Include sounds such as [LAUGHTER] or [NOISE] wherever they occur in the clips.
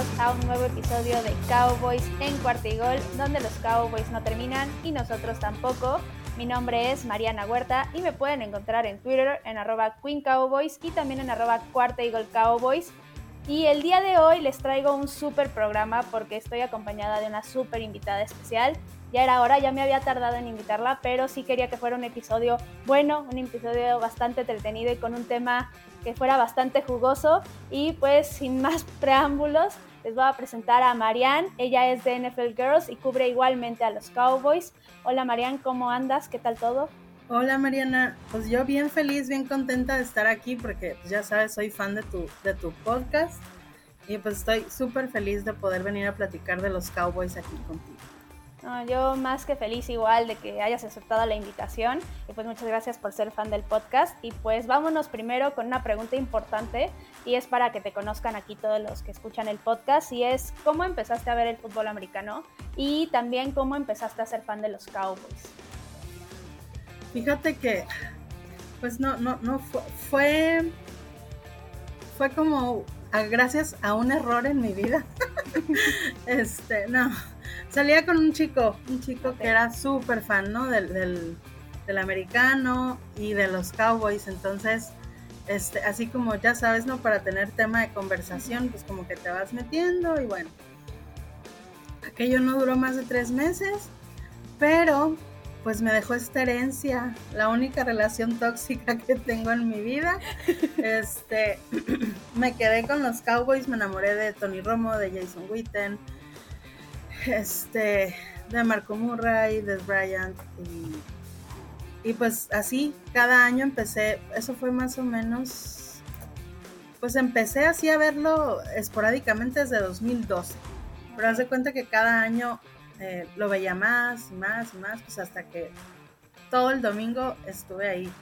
bienvenidos a un nuevo episodio de Cowboys en Cuarta y Gol, donde los Cowboys no terminan y nosotros tampoco. Mi nombre es Mariana Huerta y me pueden encontrar en Twitter en arroba y también en arroba y. Y el día de hoy les traigo un super programa porque estoy acompañada de una super invitada especial. Ya era hora, ya me había tardado en invitarla, pero sí quería que fuera un episodio bueno, un episodio bastante entretenido y con un tema que fuera bastante jugoso. Y pues sin más preámbulos, les voy a presentar a Marianne. Ella es de NFL Girls y cubre igualmente a los Cowboys. Hola Marianne, ¿cómo andas? ¿Qué tal todo? Hola Mariana, pues yo bien feliz, bien contenta de estar aquí porque pues, ya sabes, soy fan de tu, de tu podcast y pues estoy súper feliz de poder venir a platicar de los Cowboys aquí contigo. Yo más que feliz igual de que hayas aceptado la invitación y pues muchas gracias por ser fan del podcast y pues vámonos primero con una pregunta importante y es para que te conozcan aquí todos los que escuchan el podcast y es cómo empezaste a ver el fútbol americano y también cómo empezaste a ser fan de los Cowboys. Fíjate que, pues no, no, no fue, fue, como gracias a un error en mi vida. [LAUGHS] este, no, salía con un chico, un chico que era súper fan, ¿no? Del, del, del, americano y de los cowboys, entonces, este, así como ya sabes, ¿no? Para tener tema de conversación, pues como que te vas metiendo y bueno, aquello no duró más de tres meses, pero pues me dejó esta herencia, la única relación tóxica que tengo en mi vida. [LAUGHS] Este, [CLEARS THROAT] me quedé con los Cowboys, me enamoré de Tony Romo, de Jason Witten, este, de Marco Murray, de Bryant y, y pues así cada año empecé, eso fue más o menos, pues empecé así a verlo esporádicamente desde 2012, pero haz de cuenta que cada año eh, lo veía más y más y más, pues hasta que todo el domingo estuve ahí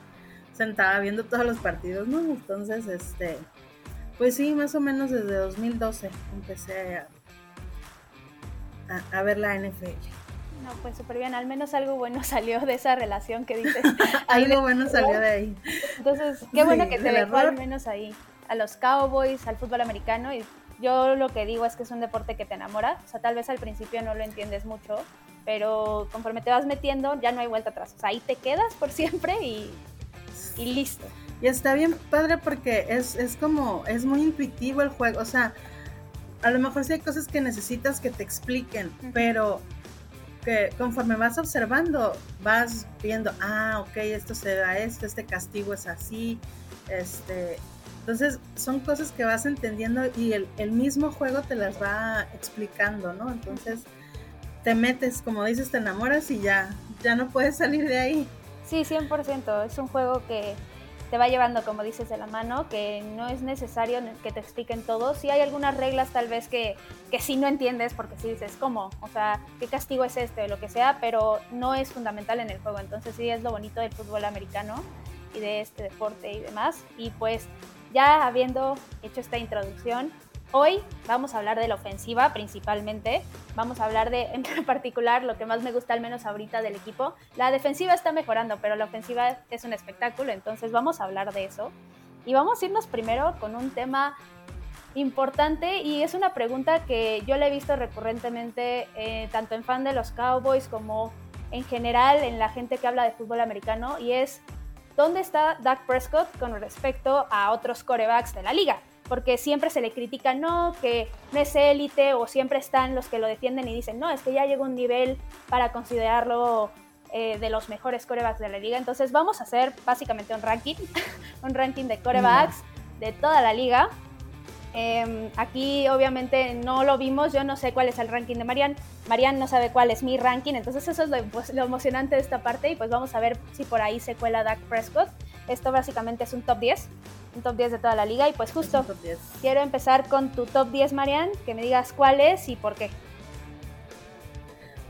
sentada viendo todos los partidos, ¿no? Entonces, este, pues sí, más o menos desde 2012 empecé a, a, ver la NFL. No, pues súper bien, al menos algo bueno [LAUGHS] salió de esa relación que dices. [LAUGHS] algo bueno salió de ahí. Entonces, qué bueno que te dejó al menos ahí, a los Cowboys, al fútbol americano y yo lo que digo es que es un deporte que te enamora, o sea, tal vez al principio no lo entiendes mucho, pero conforme te vas metiendo ya no hay vuelta atrás, o sea, ahí te quedas por [LAUGHS] siempre y, y listo. Y está bien padre porque es, es como, es muy intuitivo el juego, o sea, a lo mejor sí hay cosas que necesitas que te expliquen, pero que conforme vas observando, vas viendo, ah, ok, esto se da esto, este castigo es así, este, entonces, son cosas que vas entendiendo y el, mismo juego te las va explicando, ¿no? Entonces, te metes, como dices, te enamoras y ya, ya no puedes salir de ahí. Sí, 100%. Es un juego que te va llevando, como dices, de la mano, que no es necesario que te expliquen todo. Sí hay algunas reglas tal vez que, que sí no entiendes, porque sí dices, ¿cómo? O sea, ¿qué castigo es este? O lo que sea, pero no es fundamental en el juego. Entonces sí es lo bonito del fútbol americano y de este deporte y demás. Y pues ya habiendo hecho esta introducción, hoy vamos a hablar de la ofensiva principalmente. Vamos a hablar de, en [LAUGHS] particular, lo que más me gusta al menos ahorita del equipo. La defensiva está mejorando, pero la ofensiva es un espectáculo, entonces vamos a hablar de eso. Y vamos a irnos primero con un tema importante y es una pregunta que yo le he visto recurrentemente eh, tanto en fan de los Cowboys como en general en la gente que habla de fútbol americano y es ¿dónde está Dak Prescott con respecto a otros corebacks de la liga? Porque siempre se le critica, no, que no es élite, o siempre están los que lo defienden y dicen, no, es que ya llegó un nivel para considerarlo eh, de los mejores corebacks de la liga. Entonces vamos a hacer básicamente un ranking, [LAUGHS] un ranking de corebacks de toda la liga. Em, aquí obviamente no lo vimos, yo no sé cuál es el ranking de Marian, Marian no sabe cuál es mi ranking, entonces eso es pues, lo, emocionante de esta parte y pues vamos a ver si por ahí se cuela Dak Prescott. Esto básicamente es un top 10, un top 10 de toda la liga y pues justo quiero empezar con tu top 10 Marian, que me digas cuál es y por qué.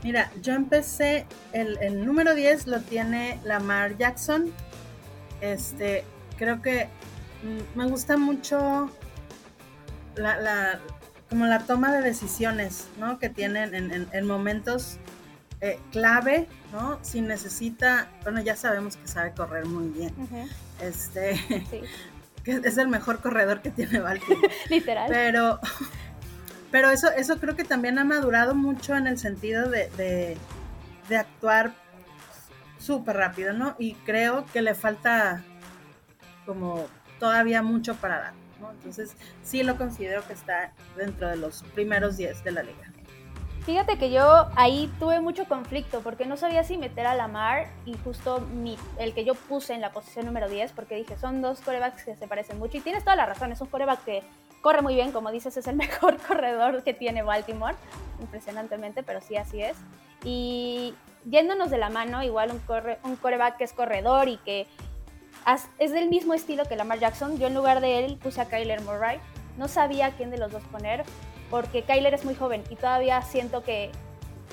Mira, yo empecé, el, el número 10 lo tiene Lamar Jackson, este, creo que me gusta mucho la, como la toma de decisiones, ¿no? Que tienen en, momentos eh, clave, ¿no? Si necesita, bueno, ya sabemos que sabe correr muy bien. Este, [LAUGHS] que es el mejor corredor que tiene Baltimore. [LAUGHS] Literal. Pero, pero eso, eso creo que también ha madurado mucho en el sentido de, de, actuar súper rápido, ¿no? Y creo que le falta como todavía mucho para dar, ¿no? Entonces sí lo considero que está dentro de los primeros 10 de la liga. Fíjate que yo ahí tuve mucho conflicto porque no sabía si meter a Lamar y justo el que yo puse en la posición número 10 porque dije, son dos corebacks que se parecen mucho y tienes toda la razón, es un coreback que corre muy bien, como dices, es el [LAUGHS] mejor corredor que tiene Baltimore, impresionantemente, pero sí así es. Y yéndonos de la mano, igual un, corre, un coreback que es corredor y que es del mismo estilo que Lamar Jackson, yo en lugar de él puse a Kyler Murray, no sabía quién de los dos poner, porque Kyler es muy joven y todavía siento que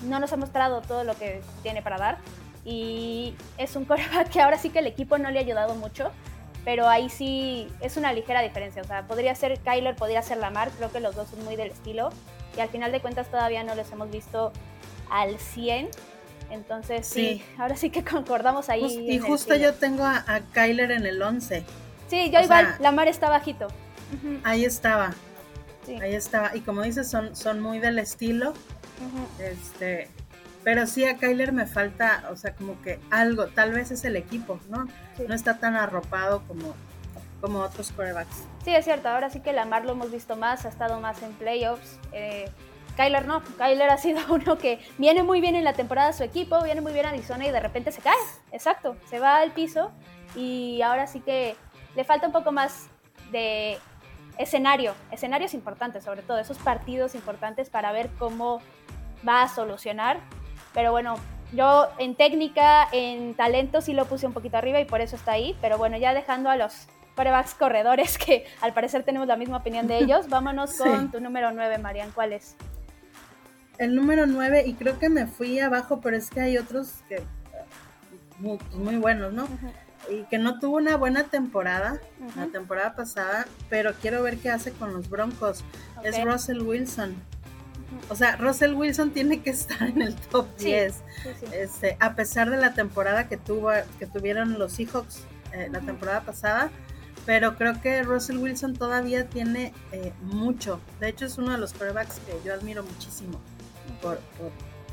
no nos ha mostrado todo lo que tiene para dar. Y es un [LAUGHS] coreback que ahora sí que el equipo no le ha ayudado mucho, pero ahí sí es una ligera diferencia. O sea, podría ser Kyler, podría ser Lamar, creo que los dos son muy del estilo. Y al final de cuentas todavía no los hemos visto al 100. Entonces sí, ahora sí que [LAUGHS] concordamos ahí. y justo yo tengo a, Kyler en el 11. Sí, yo igual, Lamar está bajito. Ahí estaba. Ahí estaba. Y como dices, son, son muy del estilo. Este. Pero sí a Kyler me falta, o sea, como que algo, tal vez es el equipo, ¿no? No está tan arropado como, como otros quarterbacks. Sí, es cierto, ahora sí que Lamar lo hemos visto más, ha estado más en playoffs. Eh, Kyler no, Kyler ha sido [LAUGHS] uno que viene muy bien en la temporada su equipo, viene muy bien a Arizona y de repente se cae, exacto, se va al piso y ahora sí que le falta un poco más de escenario, escenarios importantes, sobre todo esos partidos importantes para ver cómo va a solucionar. Pero bueno, yo en técnica, en talento sí lo puse un poquito arriba y por eso está ahí. Pero bueno, ya dejando a los quarterbacks corredores, [LAUGHS] que al parecer tenemos la misma opinión de [LAUGHS] ellos, vámonos con tu número 9, Marian. ¿Cuál es? El número 9, y creo que me fui abajo, pero es que hay otros que muy, buenos, ¿no? Y que no tuvo una buena temporada la temporada pasada, pero quiero ver qué hace con los Broncos. Es Russell Wilson. O sea, Russell Wilson tiene que [LAUGHS] estar en el top 10. Este, a pesar de la temporada que tuvo que tuvieron los Seahawks eh, la temporada pasada, pero creo que Russell Wilson todavía tiene eh, mucho. De hecho, es uno de los quarterbacks que yo admiro muchísimo por,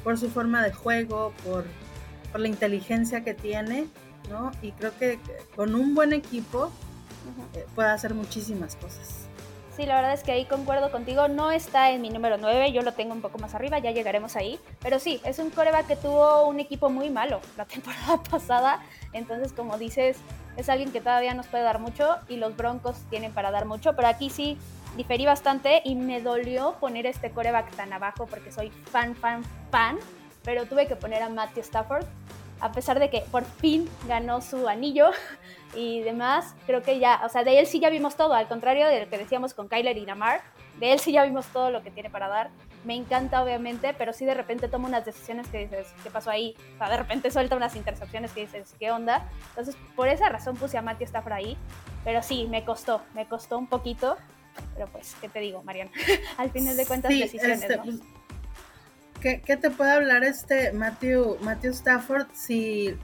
por, su forma de juego, por, por la inteligencia que tiene ¿no? Y creo que con un buen equipo eh, puede hacer muchísimas cosas. Sí, la verdad es que ahí concuerdo contigo. No está en mi número 9, yo lo tengo un poco más arriba, ya llegaremos ahí. Pero sí, es un coreback que tuvo un equipo muy malo la [LAUGHS] temporada pasada. Entonces, como dices, es alguien que todavía nos puede dar mucho y los Broncos tienen para dar mucho. Pero aquí sí diferí bastante y me dolió poner este coreback tan abajo porque soy fan, fan, fan. Pero tuve que poner a Matthew Stafford a pesar de que por fin ganó su anillo [LAUGHS] y demás, creo que ya, o sea, de él sí ya vimos todo, al contrario de lo que decíamos con Kyler y Lamar, de él sí ya vimos todo lo que tiene para dar. Me encanta, obviamente, pero sí de repente toma unas decisiones que dices, ¿qué pasó ahí? O sea, de repente suelta unas intercepciones que dices, ¿qué onda? Entonces, por esa razón puse a Matthew Stafford ahí, pero sí, me costó, me costó un poquito, pero pues, ¿qué te digo, Mariana? [LAUGHS] Al final de cuentas, decisiones, este, ¿no? ¿Qué, te puede hablar este Matthew, Matthew Stafford si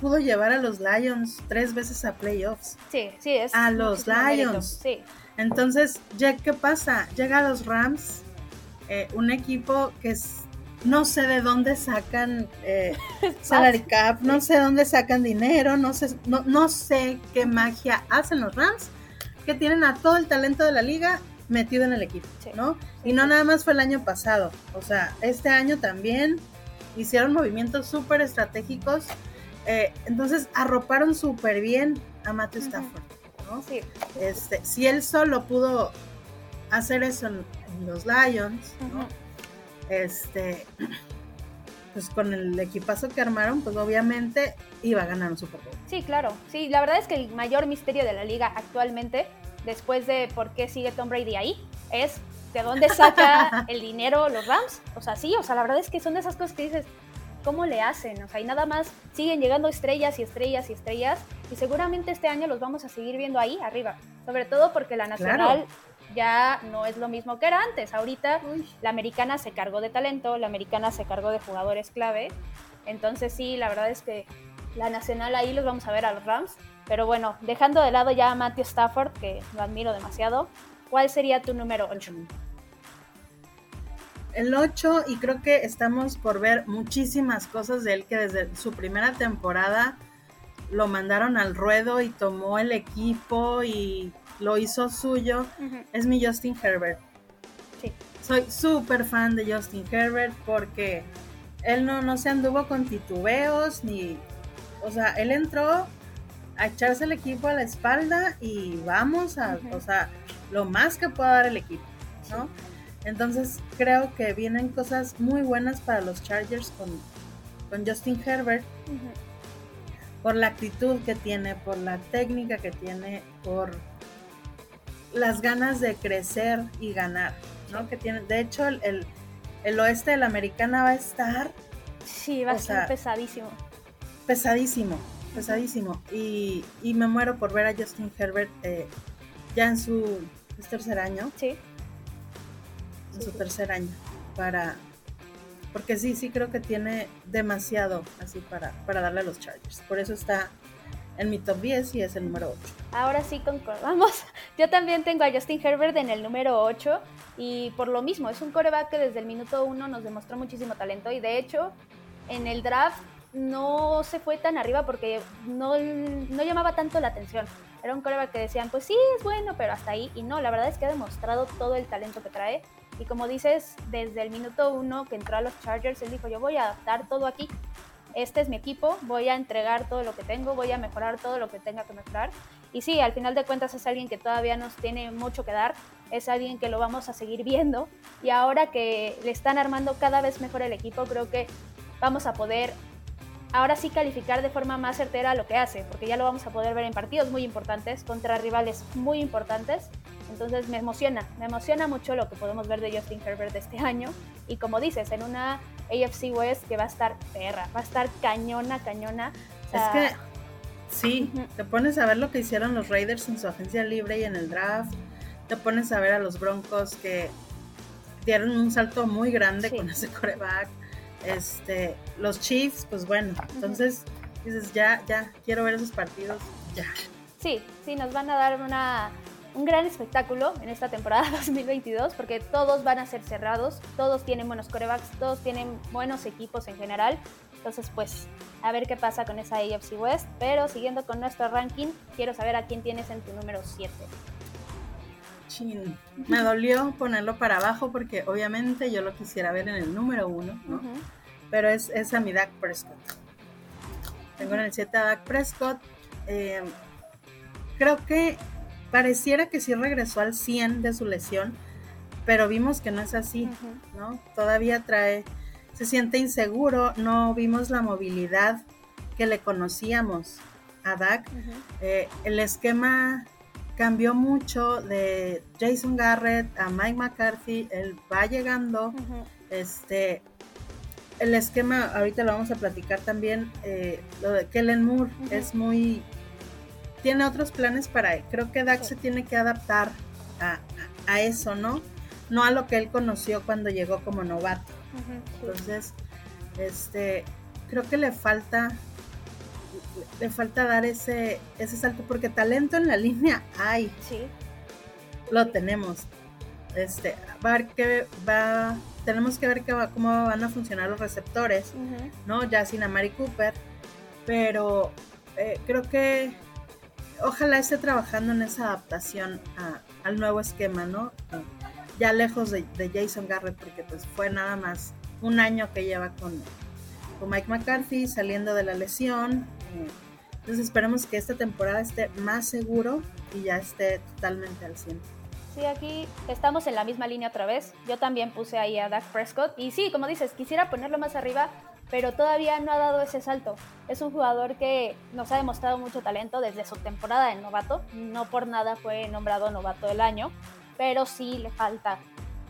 pudo llevar a los Lions tres veces a playoffs? Sí, sí, es. A los Lions. Sí. Entonces, ya qué pasa? Llega a los Rams, eh, un equipo que es, no sé de dónde sacan eh, [LAUGHS] salary cap, no sé dónde sacan dinero, no sé, no, no sé qué magia hacen los Rams, que tienen a todo el talento de la liga metido en el equipo, ¿no? Y no nada más fue el año pasado, o sea, este año también hicieron movimientos súper estratégicos, eh, entonces arroparon súper bien a Matthew Stafford, ¿no? Sí. Este, si él solo pudo hacer eso en, los Lions, ¿no? Este, pues con el equipazo que armaron, pues obviamente iba a ganar un Super Bowl. Sí, claro. Sí, la verdad es que el mayor misterio de la liga actualmente después de por qué sigue Tom Brady ahí, es de dónde saca [LAUGHS] el dinero los Rams. O sea, sí, o sea, la verdad es que son de esas cosas que dices, ¿cómo le hacen? O sea, y nada más siguen llegando estrellas y estrellas y estrellas, y seguramente este año los vamos a seguir viendo ahí arriba, sobre todo porque la nacional ya no es lo mismo que era antes. Ahorita la americana se cargó de talento, la americana se cargó de jugadores clave, entonces sí, la verdad es que la nacional ahí los vamos a ver a los Rams Pero bueno, dejando de lado ya a Matthew Stafford, que lo admiro demasiado, ¿cuál sería tu número 8? El 8, y creo que estamos por ver muchísimas cosas de él que desde su primera temporada lo mandaron al ruedo y tomó el equipo y lo hizo suyo, es mi Justin Herbert. Sí. Soy súper fan de Justin Herbert porque él no, no se anduvo con titubeos ni... O sea, él entró a echarse el equipo a la espalda y vamos a, o sea, lo más que pueda dar el equipo, ¿no? Entonces creo que vienen cosas muy buenas para los Chargers con, con Justin Herbert por la actitud que tiene, por la técnica que tiene, por las ganas de crecer y ganar, ¿no? Que tiene, de hecho, el, el, oeste de la americana va a estar. Sí, va a estar pesadísimo. Pesadísimo, pesadísimo. Y, y, me muero por ver a Justin Herbert eh, ya en su tercer año. Sí. En su tercer año. Para, porque sí, sí creo que tiene demasiado así para, para darle a los Chargers. Por eso está en mi top 10 y es el número 8. Ahora sí concordamos. [LAUGHS] Yo también tengo a Justin Herbert en el número 8 y por lo mismo, es un coreback que desde el minuto 1 nos demostró muchísimo talento y de hecho en el draft no se fue tan arriba porque no, no llamaba tanto la atención. Era un coreback que decían, pues sí, es bueno, pero hasta ahí. Y no, la verdad es que ha demostrado todo el talento que trae y como dices, desde el minuto uno que entró a los Chargers, él dijo, yo voy a adaptar todo aquí. Este es mi equipo, voy a entregar todo lo que tengo, voy a mejorar todo lo que tenga que mejorar. Y sí, al final de cuentas es alguien que todavía nos tiene mucho que dar, es alguien que lo vamos a seguir viendo. Y ahora que le están armando cada vez mejor el equipo, creo que vamos a poder ahora sí calificar de forma más certera lo que hace, porque ya lo vamos a poder ver en partidos muy importantes, contra rivales muy importantes. Entonces me emociona, me emociona mucho lo que podemos ver de Justin Herbert este año. Y como dices, en una AFC West que va a estar perra, va a estar cañona, cañona. es que sí, te pones a ver lo que hicieron los Raiders en su agencia libre y en el draft. Te pones a ver a los Broncos que dieron un salto muy grande con ese coreback este, los Chiefs, pues bueno, entonces dices, ya, ya, quiero ver esos partidos, ya. Sí, sí, nos van a dar una, un gran espectáculo en esta temporada [LAUGHS] 2022 porque todos van a ser cerrados, todos tienen buenos corebacks, todos tienen buenos equipos en general. Entonces, pues, a ver qué pasa con esa AFC West. Pero siguiendo con nuestro ranking, quiero saber a quién tienes en tu número 7. Me dolió ponerlo para abajo porque obviamente yo lo quisiera ver en el número uno, ¿no? Pero es, es, a mi Dak Prescott. Tengo en el 7 a Dak Prescott. Eh, creo que pareciera que sí regresó al 100 de su lesión, pero vimos que no es así, ¿no? Todavía trae, se siente inseguro, no vimos la movilidad que le conocíamos a Dak. Eh, el esquema cambió mucho de Jason Garrett a Mike McCarthy, él va llegando, este, el esquema, ahorita lo vamos a platicar también, eh, lo de Kellen Moore es muy, tiene otros planes para, creo que Dak se tiene que adaptar a, a, eso, ¿no? No a lo que él conoció cuando llegó como novato. Entonces, este, creo que le falta le falta dar ese, ese salto, porque talento en la línea hay. Sí. Lo tenemos. Este, va a ver que va, tenemos que ver va, cómo van a funcionar los receptores, ¿no? Ya sin a Mari Cooper, pero eh, creo que ojalá esté trabajando en esa adaptación al nuevo esquema, ¿no? Ya lejos de, Jason Garrett, porque pues fue nada más un año que lleva con, con Mike McCarthy saliendo de la lesión, entonces esperemos que esta temporada esté más seguro y ya esté totalmente al 100. Sí, aquí estamos en la misma línea otra vez. Yo también puse ahí a Dak Prescott. Y sí, como dices, quisiera ponerlo más arriba, pero todavía no ha dado ese salto. Es un jugador que nos ha demostrado mucho talento desde su temporada de novato. No por nada fue nombrado novato del año, pero sí le falta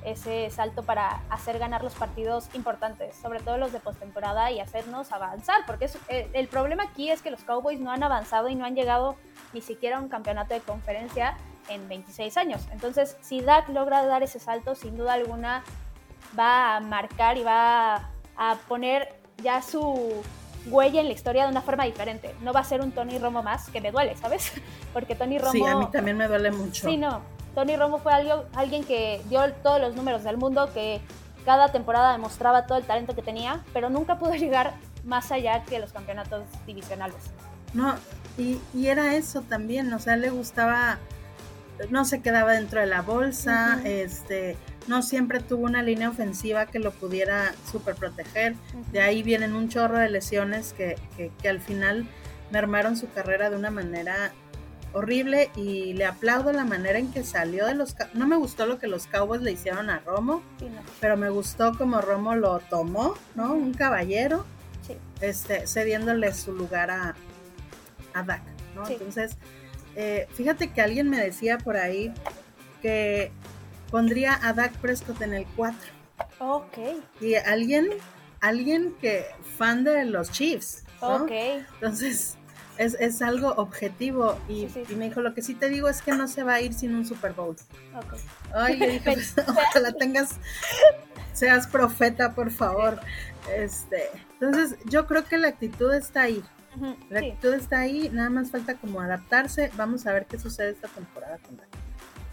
ese salto para hacer ganar los partidos importantes, sobre todo los de postemporada y hacernos avanzar, porque eh, el problema aquí es que los Cowboys no han avanzado y no han llegado ni siquiera a un campeonato de conferencia en 26 años. Entonces, si Dak logra dar ese salto, sin duda alguna va a marcar y va a poner ya su, huella en la historia de una forma diferente. No va a ser un Tony Romo más, que me duele, ¿sabes? [LAUGHS] Porque Tony Romo... Sí, a mí también me duele mucho. Sí, no. Tony Romo fue alguien que dio todos los números del mundo, que cada temporada demostraba todo el talento que tenía, pero nunca pudo [LAUGHS] llegar más allá que los campeonatos divisionales. No, y, era eso también, o sea, le gustaba, no se quedaba dentro de la bolsa, este, no siempre tuvo una línea ofensiva que lo pudiera super proteger. De ahí vienen un chorro de lesiones que, que, al final mermaron su carrera de una manera horrible y le aplaudo la manera en que salió de los... No me gustó lo que los Cowboys le hicieron a Romo, pero me gustó como Romo lo tomó, ¿no? Un caballero, este, cediéndole su lugar a, a Dak, ¿no? Entonces, eh, fíjate que alguien me decía por ahí que pondría a Dak Prescott en el 4. Ok. Y alguien, alguien que fan de los Chiefs. ¿no? Ok. Entonces, es, algo objetivo. Y, me dijo, lo que sí te digo es que no se va a ir sin un Super Bowl. Ok. Ay, le dije, pues, [LAUGHS] [LAUGHS] ojalá tengas, seas profeta, por favor. Este, entonces, yo creo que la actitud está ahí. La actitud está ahí, nada más falta como adaptarse. Vamos a ver qué sucede esta temporada con Dak.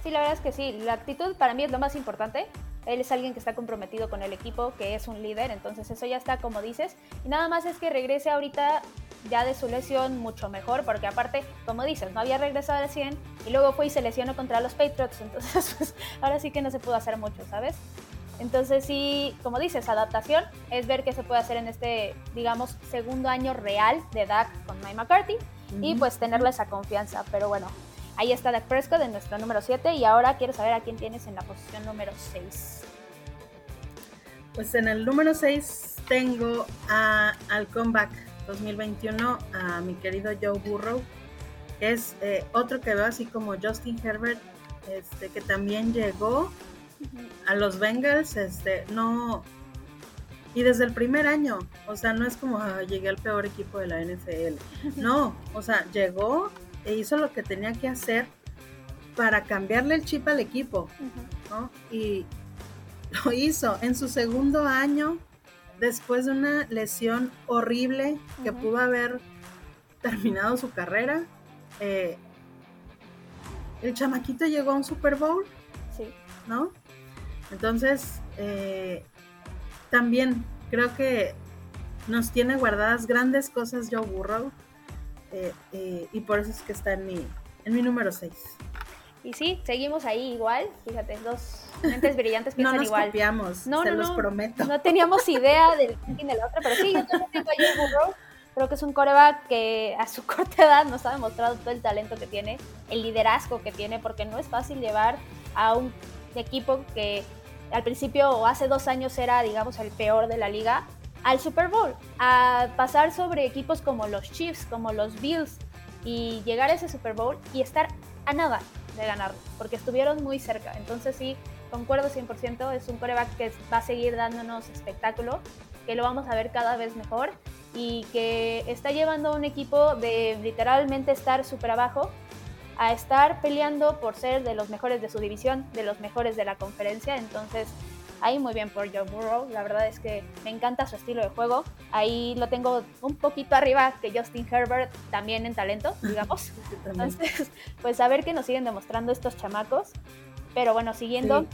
Sí, la verdad es que sí. La actitud para mí es lo más importante. Él es alguien que está comprometido con el equipo, que es un líder, entonces eso ya está como dices. Y nada más es que regrese ahorita ya de su lesión mucho mejor, porque aparte, como dices, no había regresado al 100 y luego fue y se lesionó contra los Patriots, [LAUGHS] entonces pues, ahora sí que no se pudo hacer mucho, ¿sabes? Entonces sí, como dices, adaptación es ver qué se puede hacer en este, digamos, segundo año real de Dak con Mike McCarthy y pues tenerle esa confianza, pero bueno, Ahí está Dak Prescott en nuestro número 7 y ahora quiero saber a quién tienes en la posición número 6. Pues en el número 6 tengo a, al comeback 2021 a mi querido Joe Burrow. Es eh, otro que veo así como Justin Herbert, este, que también llegó a los Bengals, este, no, y desde el primer año, o sea, no es como ah, llegué al peor equipo de la NFL, [LAUGHS] no, o sea, llegó e hizo lo que tenía que hacer para cambiarle el chip al equipo, ¿no? Y [LAUGHS] lo hizo en su segundo año, después de una lesión horrible que pudo haber terminado su carrera. Eh, el chamaquito llegó a un Super Bowl, sí. ¿no? Entonces, eh, también creo que nos tiene guardadas grandes cosas Joe Burrow. Eh, eh, y por eso es que está en mi, en mi número 6. Y sí, seguimos ahí igual, fíjate, dos mentes brillantes [LAUGHS] piensan no nos igual. copiamos, no, se los prometo. No teníamos idea del ranking de la otra, pero sí, yo también tengo a Joe Burrow. Creo que es un coreback que a su [LAUGHS] corta edad nos ha demostrado todo el talento que tiene, el liderazgo que tiene, porque no es fácil llevar a un equipo que al principio o hace dos años era, digamos, el peor de la liga, al Super Bowl, a pasar sobre equipos como los Chiefs, como los Bills, y llegar a ese Super Bowl y estar a nada de ganar, porque estuvieron muy cerca. Entonces sí, concuerdo 100%, es un coreback que va a seguir dándonos espectáculo, que lo vamos a ver cada vez mejor y que está llevando a un equipo de literalmente estar súper abajo a estar peleando por ser de los mejores de su división, de los mejores de la conferencia. Entonces, Ahí muy bien por Joe Burrow. La verdad es que me encanta su estilo de juego. Ahí lo tengo un poquito arriba que Justin Herbert, también en talento, [LAUGHS] digamos. Entonces, [LAUGHS] pues a ver qué nos siguen demostrando estos chamacos. Pero bueno, siguiendo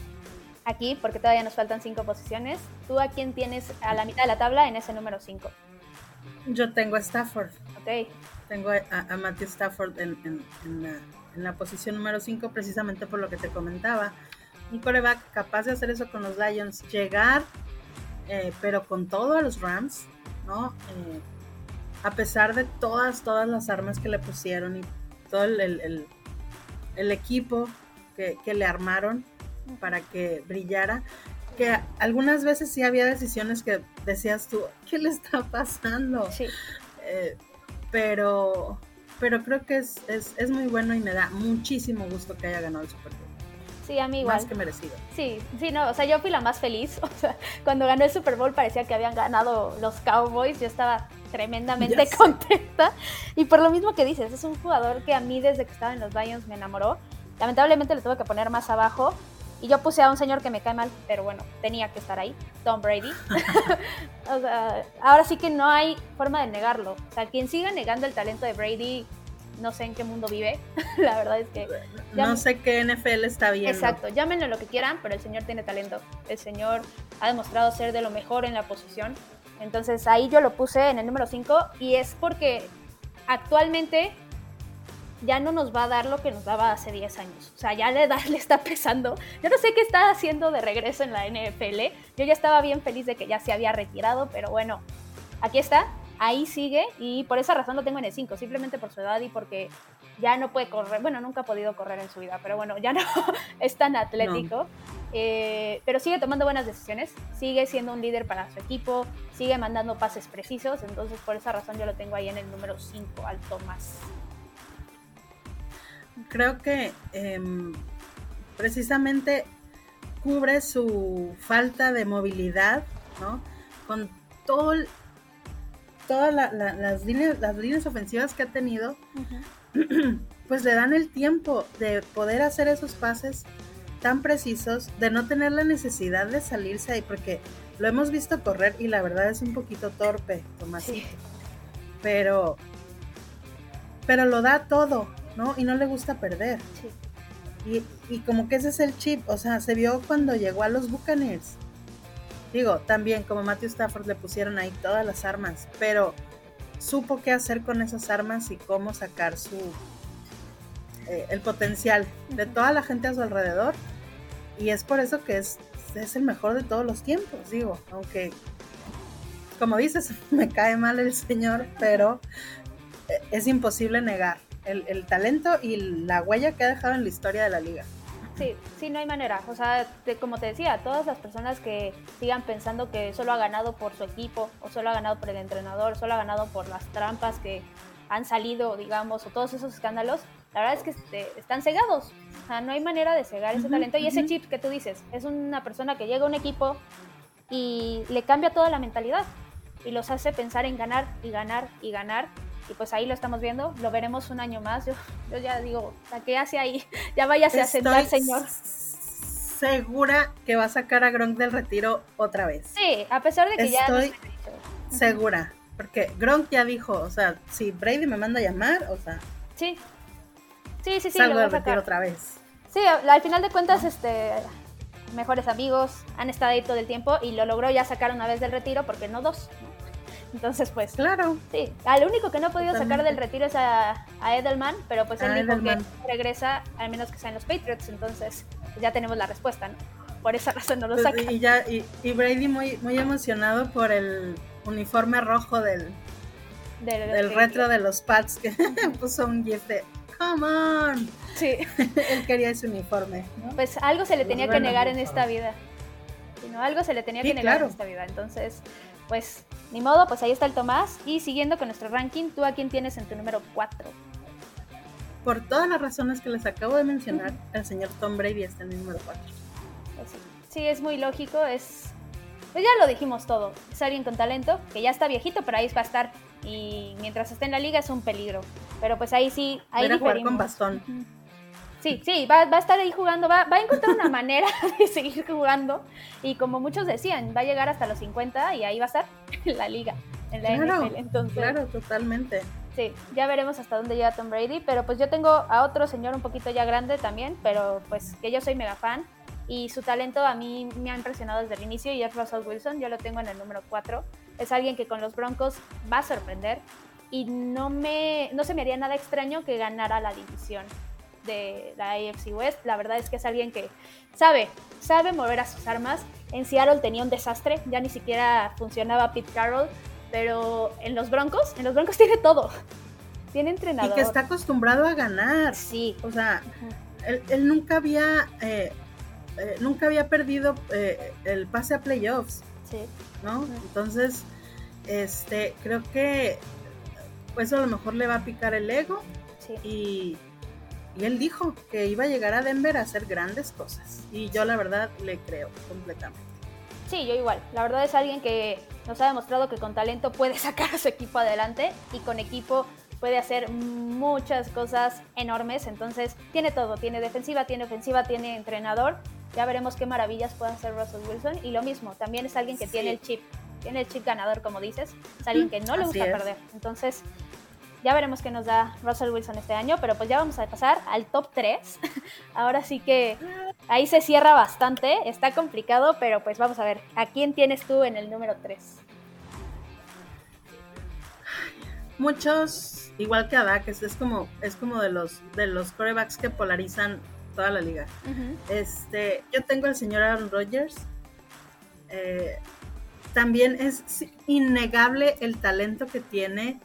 aquí, porque todavía nos faltan cinco posiciones. ¿Tú a quién tienes a la mitad de la tabla en ese número 5? Yo tengo a Stafford. Ok. Tengo a, Matthew Stafford en, en, la, en la posición número 5 precisamente por lo que te comentaba un coreback capaz de hacer eso con los Lions, llegar, eh, pero con todo a los Rams, ¿no? Eh, a pesar de todas, todas las armas que le pusieron y todo el, equipo que, le armaron para que brillara, que algunas veces sí había decisiones que decías tú, ¿qué le está pasando? Sí. Eh, pero, pero creo que es, es, es, muy bueno y me da muchísimo gusto que haya ganado el Super. Sí, a mí igual. Más que merecido. Sí, sí, no, o sea, yo fui la más feliz. [LAUGHS] O sea, cuando ganó el Super Bowl parecía que habían ganado los Cowboys. Yo estaba tremendamente contenta. Y por lo mismo que dices, es un jugador que a mí desde que estaba en los Lions me enamoró. Lamentablemente le tuve que poner más abajo, Y yo puse a un señor que me cae mal, pero bueno, tenía que estar ahí, Tom Brady. [LAUGHS] [LAUGHS] o sea, ahora sí que no hay forma de negarlo. O sea, quien siga negando el talento de Brady, no sé en qué mundo vive. [LAUGHS] la verdad es que... No sé qué NFL está viendo. Exacto, llámenlo lo que quieran, pero el señor tiene talento. El señor ha demostrado ser de lo mejor en la posición. Entonces ahí yo lo puse en el número 5 y es porque actualmente ya no nos va a dar lo que nos daba hace 10 años. O sea, ya la edad [LAUGHS] le está pesando. Yo no sé qué está haciendo de regreso en la NFL. Yo ya estaba bien feliz de que ya se había retirado, pero bueno, aquí está. Ahí sigue y por esa razón lo tengo en el 5, simplemente por su edad y porque ya no puede correr. Bueno, nunca ha podido correr en su vida, pero bueno, ya no [LAUGHS] es tan atlético. Eh, pero sigue tomando buenas decisiones, sigue siendo un líder para su equipo, sigue mandando pases precisos, entonces por esa razón yo lo tengo ahí en el número 5, al Tomás. Creo que em, precisamente cubre su falta de movilidad, ¿no? Con todo todas las, líneas, las líneas ofensivas que ha tenido, [CLEARS THROAT] pues le dan el tiempo de poder hacer esos pases tan precisos, de no tener la necesidad de salirse ahí, porque lo hemos visto correr y la verdad es un poquito torpe, Tomasito. Pero, pero lo da todo, ¿no? Y no le gusta perder. Y, y, como que ese es el chip, o sea, se vio cuando llegó a los Buccaneers. Digo, también como Matthew Stafford le pusieron ahí todas las armas, pero supo qué hacer con esas armas y cómo sacar su, eh, el potencial de toda la gente a su alrededor. Y es por eso que es, es el mejor de todos los tiempos, digo, aunque, como dices, [LAUGHS] me cae mal el señor, pero eh, es imposible negar el, el talento y la huella que ha dejado en la historia de la liga. Sí, sí, no hay manera. O sea, como te decía, todas las personas que sigan pensando que solo ha ganado por su equipo, o solo ha ganado por el entrenador, solo ha ganado por las trampas que han salido, digamos, o todos esos escándalos, la verdad es que este, están cegados. O sea, no hay manera de cegar ese talento. Y ese chip que tú dices, es una persona que llega a un equipo y le cambia toda la mentalidad y los hace pensar en ganar y ganar y ganar. Y pues ahí lo estamos viendo, lo veremos un año más. Yo, yo ya digo, ¿qué hace ahí? [LAUGHS] Ya váyase a sentar, señor. Segura que va a sacar a Gronk del retiro otra vez. Sí, a pesar de que ya. Estoy segura. Porque Gronk ya dijo, o sea, si Brady me manda a llamar, o sea. Sí, Sí, sí, sí. Salgo del retiro otra vez. Sí, al final de cuentas, este, mejores amigos, han estado ahí todo el tiempo y lo logró ya sacar una vez del retiro, porque no dos. Entonces, pues. Claro. Sí, al único que no ha podido sacar del retiro es a, Edelman, pero pues él dijo que regresa, al menos que sean los Patriots, entonces ya tenemos la respuesta, ¿no? Por esa [LAUGHS] razón no lo pues, saca. Y, ya, y, Brady muy, muy emocionado por el uniforme rojo del, del, retro de los Pats, que [LAUGHS] puso un gif de come on. Sí. [LAUGHS] Él quería ese uniforme. Pues algo se le tenía que negar en esta vida. no, algo se le tenía que negar en esta vida. Entonces, pues, ni modo, pues ahí está el Tomás. Y siguiendo con nuestro ranking, ¿tú a quién tienes en tu número 4? Por todas las razones que les acabo de mencionar, el señor Tom Brady está en el número 4. Pues sí. es muy lógico, es... Pues ya lo dijimos todo, es alguien con talento, que ya está viejito, pero ahí va a estar y mientras esté en la liga es un peligro. Pero pues ahí sí, ahí jugar con bastón. Sí, sí, va, va, a estar ahí jugando, va, va a encontrar una manera [LAUGHS] de seguir jugando. Y como muchos decían, va a llegar hasta los 50 y ahí va a estar en [LAUGHS] la liga, en la claro, Entonces, claro, totalmente. Sí, ya veremos hasta dónde llega Tom Brady, pero pues yo tengo a otro señor un poquito ya grande también, pero pues que yo soy mega fan y su talento a mí me ha impresionado desde el inicio y es Russell Wilson, yo lo tengo en el número 4 es alguien que con los Broncos va a sorprender y no, me, no se me haría nada extraño que ganara la división de la AFC West. La verdad es que es alguien que sabe, sabe mover a sus armas. En Seattle tenía un desastre, ya ni siquiera funcionaba Pete Carroll, pero en los Broncos, en los Broncos [LAUGHS] tiene todo. Tiene entrenador. Y que está acostumbrado a ganar. Sí. O sea, él, nunca había, eh, eh, nunca había perdido eh, el pase a playoffs. ¿No? Entonces, este, creo que pues a lo mejor le va a picar el ego. Y, y él dijo que iba a llegar a Denver a hacer grandes cosas. Y yo la verdad le creo completamente. Sí, yo igual. La verdad es alguien que nos ha demostrado que con talento puede [LAUGHS] sacar a su equipo adelante y con equipo puede hacer muchas cosas enormes. Entonces, tiene todo. Tiene defensiva, tiene ofensiva, tiene entrenador ya veremos qué maravillas puede hacer Russell Wilson. Y lo mismo, también es alguien que tiene el chip, tiene el chip ganador, como dices, es alguien que no le gusta perder. Entonces, ya veremos qué nos da Russell Wilson este año, pero pues ya vamos a pasar al top 3. [LAUGHS] Ahora sí que ahí se cierra bastante, está complicado, pero pues vamos a ver, ¿a quién tienes tú en el número 3? Muchos, igual que Dak, es, es como, es como de los de los corebacks que polarizan toda la liga. Este, yo tengo al señor Aaron Rodgers. Eh, también es innegable el talento que tiene.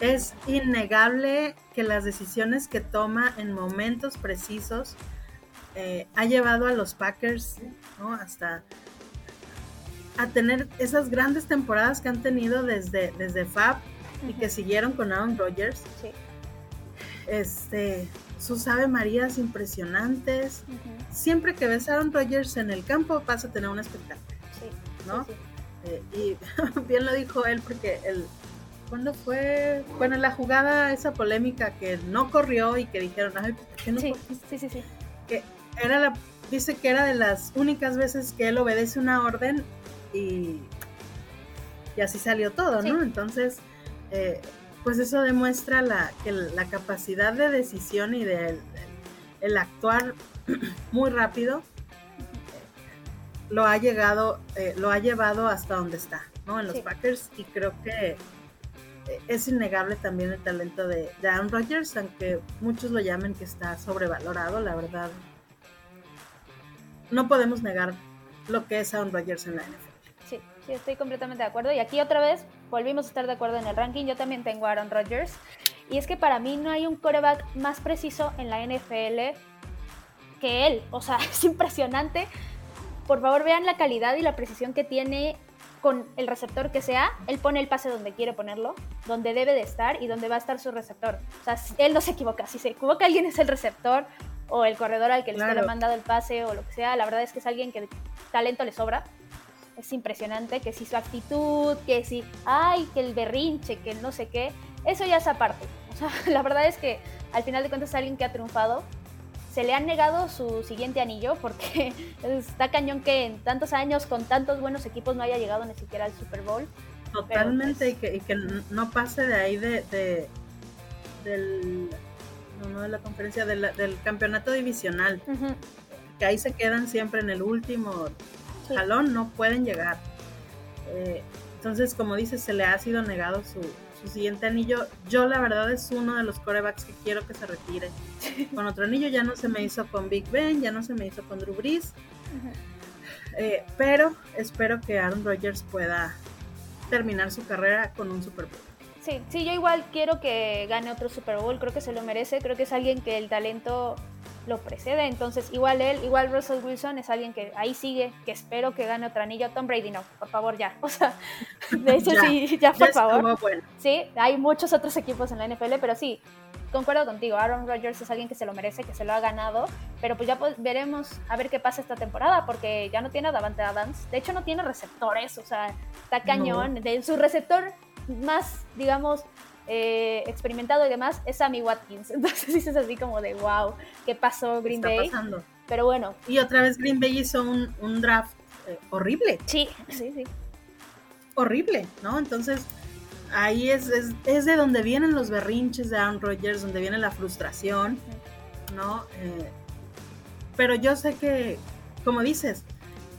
Es innegable que las decisiones que toma en momentos precisos eh, ha llevado a los Packers hasta a tener esas grandes temporadas que han tenido desde, desde Fab y que siguieron con Aaron Rodgers. Este, sus Ave Marías impresionantes. Siempre que ves a Aaron Rodgers en el campo vas a tener un espectáculo. ¿no? Eh, y [LAUGHS] bien lo dijo él porque el, ¿Cuándo fue? Bueno, la jugada, esa polémica que no corrió y que dijeron, ay, ¿por qué no sí, sí, sí, sí. Que era la, dice que era de las únicas veces que él obedece una orden y, y así salió todo, ¿no? Entonces, eh, pues eso demuestra la, que la capacidad de decisión y de el, actuar [CLEARS THROAT] muy rápido lo ha llegado, eh, lo ha llevado hasta donde está, ¿no? En los Packers y creo que es innegable también el talento de, Aaron Rodgers, aunque muchos lo llamen que está sobrevalorado, la verdad. No podemos negar lo que es Aaron Rodgers en la NFL. Sí, sí, estoy completamente de acuerdo. Y aquí otra vez volvimos a estar de acuerdo en el ranking. Yo también tengo a Aaron Rodgers. Y es que para mí no hay un coreback más preciso en la NFL que él. O sea, [LAUGHS] es impresionante. Por favor, vean la calidad y la precisión que tiene con el receptor que sea, él pone el pase donde quiere ponerlo, donde debe de estar y donde va a estar su receptor. O sea, él no se equivoca. Si se equivoca alguien es el receptor o el corredor al que le ha mandado el pase o lo que sea. La verdad es que es alguien que talento le sobra. Es impresionante que si su actitud, que si, ay, que el berrinche, que el no sé qué, eso ya es aparte. O sea, [LAUGHS] la verdad es que al final de cuentas es alguien que ha triunfado se le han negado su siguiente anillo porque [LAUGHS] está cañón que en tantos años con tantos buenos equipos no haya llegado ni siquiera al Super Bowl. Totalmente, pues y, que, no pase de ahí de, del, no, de la conferencia, del campeonato divisional, que ahí se quedan siempre en el último jalón, no pueden llegar. Eh, entonces, como dices, se le ha sido negado su, su siguiente anillo. Yo la verdad es uno de los corebacks que quiero que se retire. [LAUGHS] Con otro anillo ya no se me hizo con Big Ben, ya no se me hizo con Drew Brees. Eh, pero espero que Aaron Rodgers pueda terminar su carrera con un Super Bowl. Sí, sí, yo igual quiero que gane otro Super Bowl, creo que se lo merece, creo que es alguien que el talento lo precede. Entonces, igual él, igual Russell Wilson es alguien que ahí sigue, que espero que gane otro anillo. Tom Brady no, por favor, ya. [LAUGHS] O sea, de hecho, [LAUGHS] sí, ya, por favor. Sí, hay muchos otros equipos en la NFL, pero sí, concuerdo contigo. Aaron Rodgers es alguien que se lo merece, que se lo ha ganado. Pero pues ya pues, veremos a ver qué pasa esta temporada, porque ya no tiene a Davante Adams. De hecho, no tiene receptores, o sea, está cañón. De su receptor más, digamos, eh, experimentado y demás es Sammy Watkins. [LAUGHS] Entonces dices así como de wow, ¿qué pasó Green Bay? Pasando? Pero bueno. Y otra vez Green Bay hizo un, draft eh, horrible. Sí, sí, sí. Horrible, ¿no? Entonces ahí es, es, de donde vienen los berrinches de Aaron Rodgers, donde viene la frustración, ¿no? Eh, pero yo sé que, como dices,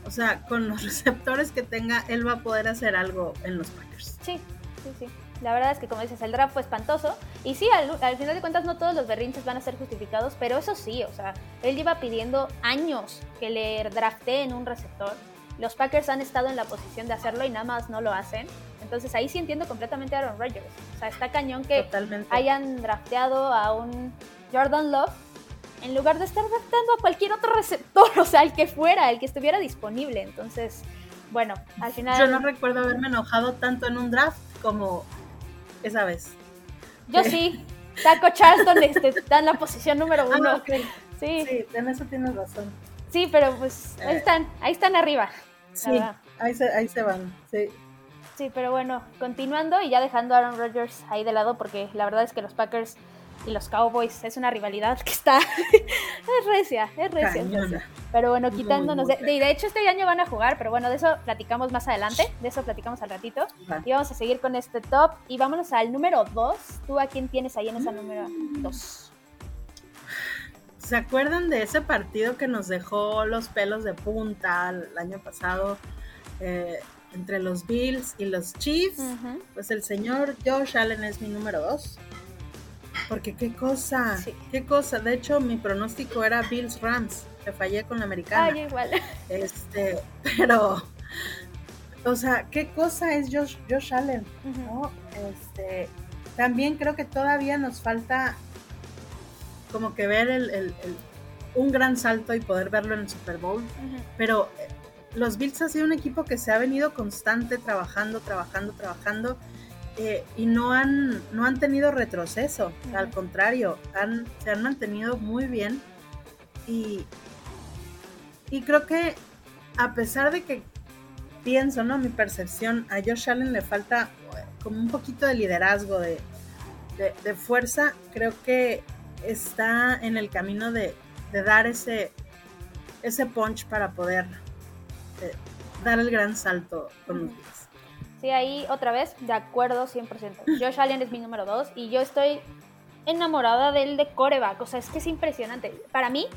o sea, con los [LAUGHS] receptores que tenga, él va a poder hacer algo en los Packers. Sí, sí, sí. La verdad es que, como dices, el draft fue espantoso. Y sí, al, final de cuentas, no todos los berrinches van a ser justificados, pero eso sí, o sea, él lleva pidiendo años que le drafteen un receptor. Los Packers han estado en la posición de hacerlo y nada más no lo hacen. Entonces ahí sí entiendo completamente a Aaron Rodgers. O sea, está cañón que hayan drafteado a un Jordan Love en lugar de estar drafteando a cualquier otro receptor, [LAUGHS] o sea, el que fuera, el que estuviera disponible. Entonces, bueno, al final... Yo no recuerdo haberme enojado tanto en un draft como esa vez. Yo sí. Taco Charlton este, [LAUGHS] está en la posición número ah, uno. Sí. sí, en eso tienes razón. Sí, pero pues ahí eh. están, ahí están arriba. Sí, ahí se, ahí se van, sí. Sí, pero bueno, continuando y ya dejando a Aaron Rodgers ahí de lado, porque la verdad es que los Packers y los Cowboys. Es una rivalidad que está. [LAUGHS] es recia, es recia. Pero bueno, quitándonos. de, de, hecho, este año van a jugar, pero bueno, de eso platicamos más adelante. De eso platicamos al ratito. Y vamos a seguir con este top. Y vámonos al número 2. ¿Tú a quién tienes ahí en esa número 2? ¿Se acuerdan de ese partido que nos dejó los pelos de punta el año pasado? Eh, entre los Bills y los Chiefs, pues el señor Josh Allen es mi número dos. Porque qué cosa, qué cosa. De hecho, mi pronóstico era Bills Rams, que fallé con la americana. Ay, igual. Este, pero, o sea, qué cosa es Josh, Josh Allen, ¿no? Este, también creo que todavía nos falta como que ver el, un gran salto y poder verlo en el Super Bowl. Pero eh, los Bills ha sido un equipo que se ha venido constante trabajando, trabajando, trabajando eh, y no han, no han tenido retroceso, al contrario, han, se han mantenido muy bien y, y creo que a pesar de que pienso, ¿no? Mi percepción, a Josh Allen le falta como un poquito de liderazgo, de, de, fuerza, creo que está en el camino de, de dar ese, ese punch para poder eh, dar el gran salto con los Bills. Sí, ahí otra vez, de acuerdo 100%. Josh Allen es mi número 2 y yo estoy enamorada del de coreback. O sea, es que es impresionante. Para mí,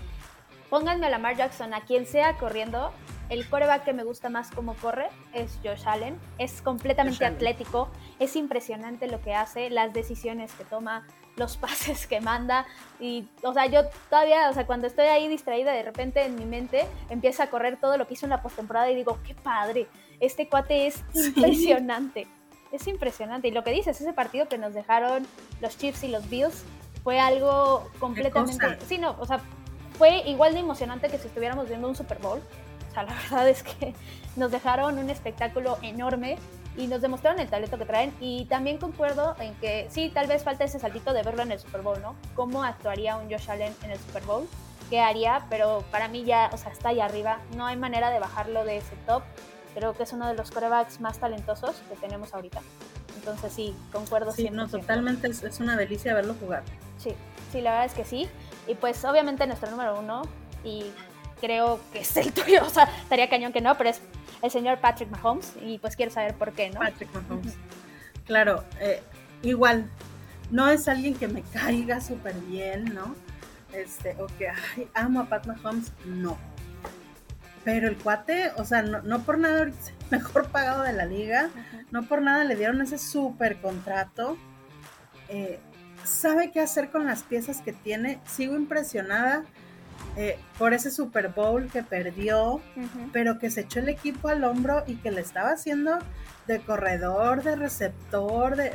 pónganme a Lamar Jackson, a quien sea corriendo, el coreback que me gusta más como corre es Josh Allen. Es completamente atlético, es impresionante lo que hace, las decisiones que toma, los [LAUGHS] pases que manda. Y, o sea, yo todavía, o sea, cuando estoy ahí distraída, de repente en mi mente empieza a correr todo lo que hizo en la postemporada y digo, qué padre este cuate es impresionante. Es impresionante. Y lo que dices, ese partido que nos dejaron los Chiefs y los Bills fue algo completamente. Sí, no, o sea, fue igual de emocionante que si estuviéramos viendo un Super Bowl. O sea, la [LAUGHS] verdad es que nos dejaron un espectáculo enorme y nos demostraron el talento que traen. Y también concuerdo en que sí, tal vez falta ese saltito de verlo en el Super Bowl, ¿no? ¿Cómo actuaría un Josh Allen en el Super Bowl? ¿Qué haría? Pero para mí ya, o sea, está ahí arriba. No hay manera de bajarlo de ese top. Creo que es uno de los corebacks más talentosos que tenemos ahorita. Entonces sí, concuerdo. Sí, no, totalmente es, una delicia verlo jugar. Sí, sí, la verdad es que sí. Y pues obviamente nuestro número uno, y creo que es el [LAUGHS] tuyo, o sea, estaría cañón que no, pero es el señor Patrick Mahomes y pues quiero saber por qué, ¿no? Patrick Mahomes. Claro, eh, igual, no es alguien que me caiga súper bien, ¿no? Este, o que amo a Pat Mahomes, no pero el cuate, o sea, no, por nada el mejor [LAUGHS] pagado de la liga, no por nada le dieron ese súper contrato. Eh, sabe qué hacer con las piezas que tiene. Sigo impresionada eh, por ese Super Bowl que perdió, pero que se echó el equipo al hombro y que le estaba haciendo de corredor, de receptor, de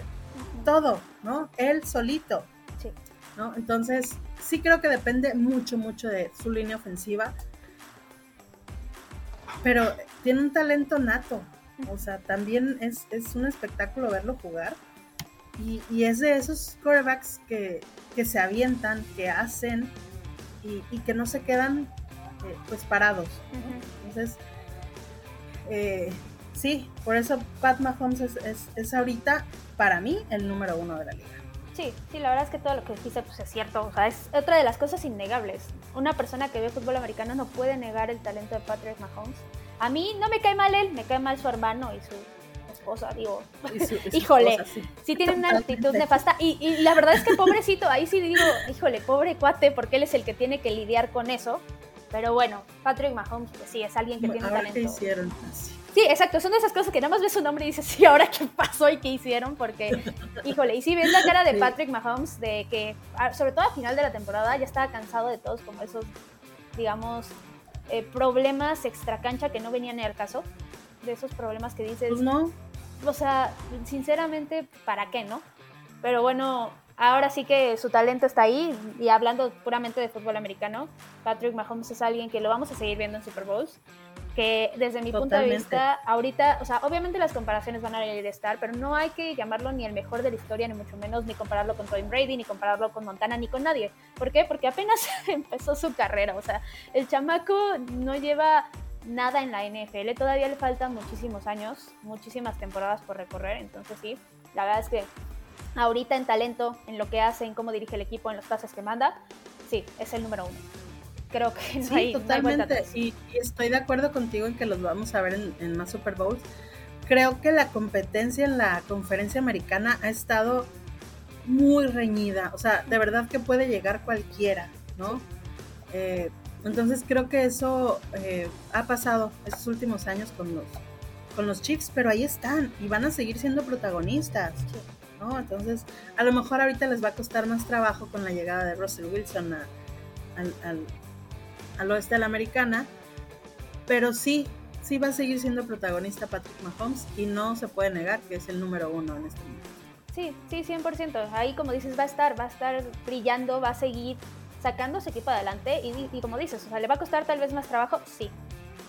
todo, ¿no? Él solito. Sí. ¿no? Entonces, sí creo que depende mucho, mucho de su línea ofensiva pero tiene un talento nato. O sea, también es, un espectáculo verlo jugar. Y, es de esos quarterbacks que, se avientan, que hacen y, que no se quedan eh, pues parados. Entonces, eh, sí, por eso Pat Mahomes es, es, ahorita para mí el número uno de la liga. Sí, sí, la verdad es que todo lo que dijiste pues, es cierto. O sea, es otra de las cosas innegables. Una persona que ve fútbol americano no puede negar el talento de Patrick Mahomes. A mí no me cae mal él, me cae mal su hermano y su esposa, digo. [LAUGHS] híjole, sí. tiene una actitud nefasta. Y, la verdad es que pobrecito, ahí sí digo, híjole, pobre cuate, porque él es el que tiene que lidiar con eso. Pero bueno, Patrick Mahomes, pues sí, es alguien que tiene talento. ¿Qué hicieron? Sí, exacto, son de esas cosas que nada más ves su nombre y dices, sí, ahora qué pasó y qué hicieron, porque, híjole, y sí ves la cara de Patrick Mahomes, de que, sobre todo al final de la temporada, ya estaba cansado de todos como esos, digamos, eh, problemas extra cancha que no venían ni al caso, de esos problemas que dices, pues no. O sea, sinceramente, ¿para qué, no? Pero bueno, ahora sí que su talento está ahí y hablando puramente de fútbol americano, Patrick Mahomes es alguien que lo vamos a seguir viendo en Super Bowls que desde mi punto de vista, ahorita, o sea, obviamente las comparaciones van a ir a estar, pero no hay que llamarlo ni el mejor de la historia, ni mucho menos, ni compararlo con Tom Brady, ni compararlo con Montana, ni con nadie. ¿Por qué? Porque apenas [LAUGHS] empezó su carrera, o sea, el chamaco no lleva nada en la NFL, todavía le faltan muchísimos años, muchísimas temporadas por recorrer, entonces sí, la verdad es que ahorita en talento, en lo que hace, en cómo dirige el equipo, en los pases que manda, sí, es el número uno. Creo que no sí, hay, totalmente. y, estoy de acuerdo contigo en que los vamos a ver en, en más Super Bowls. Creo que la competencia en la conferencia americana ha estado muy reñida. O sea, de verdad que puede llegar cualquiera, ¿no? Eh, entonces creo que eso eh, ha pasado estos últimos años con los, con los Chiefs, pero ahí están y van a seguir siendo protagonistas. ¿no? Entonces, a lo mejor ahorita les va a costar más trabajo con la llegada de Russell Wilson al, oeste de la americana, pero sí, sí va a seguir siendo protagonista Patrick Mahomes y no se puede negar que es el número uno en este momento. Sí, sí, 100%. Ahí, como dices, va a estar, va a estar brillando, va a seguir sacando su equipo adelante y, y como dices, o sea, ¿le va a costar tal vez más trabajo? Sí,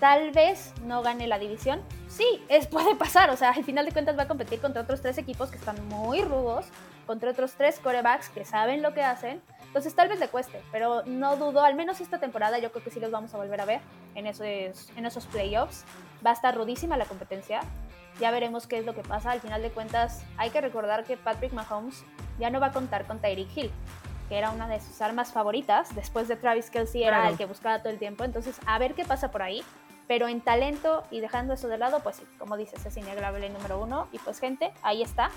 tal vez no gane la división. Sí, es, puede pasar. O sea, al final de cuentas va a competir contra otros tres equipos que están muy rudos, contra otros tres corebacks que saben lo que hacen. Entonces tal vez le cueste, pero no dudo, al menos esta temporada yo creo que sí los vamos a volver a ver en esos, en esos playoffs. Va a estar rudísima la competencia. Ya veremos qué es lo que pasa. Al final de cuentas, hay que recordar que Patrick Mahomes ya no va a contar con Tyreek Hill, que era una de sus armas favoritas. Después de Travis Kelsey era el que buscaba todo el tiempo. Entonces, a ver qué pasa por ahí. Pero en talento y dejando eso de lado, pues sí, como dices, es innegable el número uno. Y pues gente, ahí está.